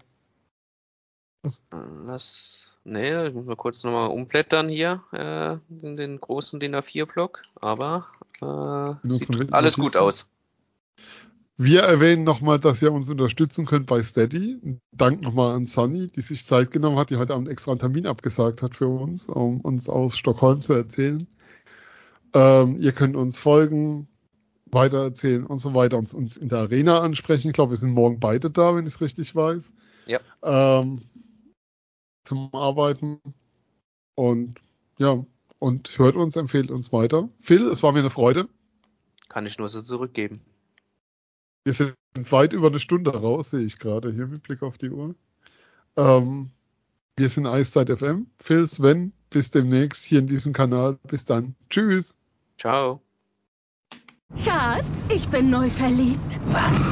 Lass Nee, ich muss mal kurz nochmal umblättern hier, äh, in den großen DIN A4-Block, aber äh, alles gut aus. Wir erwähnen nochmal, dass ihr uns unterstützen könnt bei Steady. Dank nochmal an Sunny, die sich Zeit genommen hat, die heute Abend extra einen Termin abgesagt hat für uns, um uns aus Stockholm zu erzählen. Ähm, ihr könnt uns folgen, weitererzählen und so weiter, uns, uns in der Arena ansprechen. Ich glaube, wir sind morgen beide da, wenn ich es richtig weiß. Ja. Ähm, zum Arbeiten. Und ja, und hört uns, empfehlt uns weiter. Phil, es war mir eine Freude. Kann ich nur so zurückgeben. Wir sind weit über eine Stunde raus, sehe ich gerade hier mit Blick auf die Uhr. Ähm, wir sind Eiszeit FM. Phil, Sven, bis demnächst hier in diesem Kanal. Bis dann. Tschüss. Ciao. Schatz, ich bin neu verliebt. Was?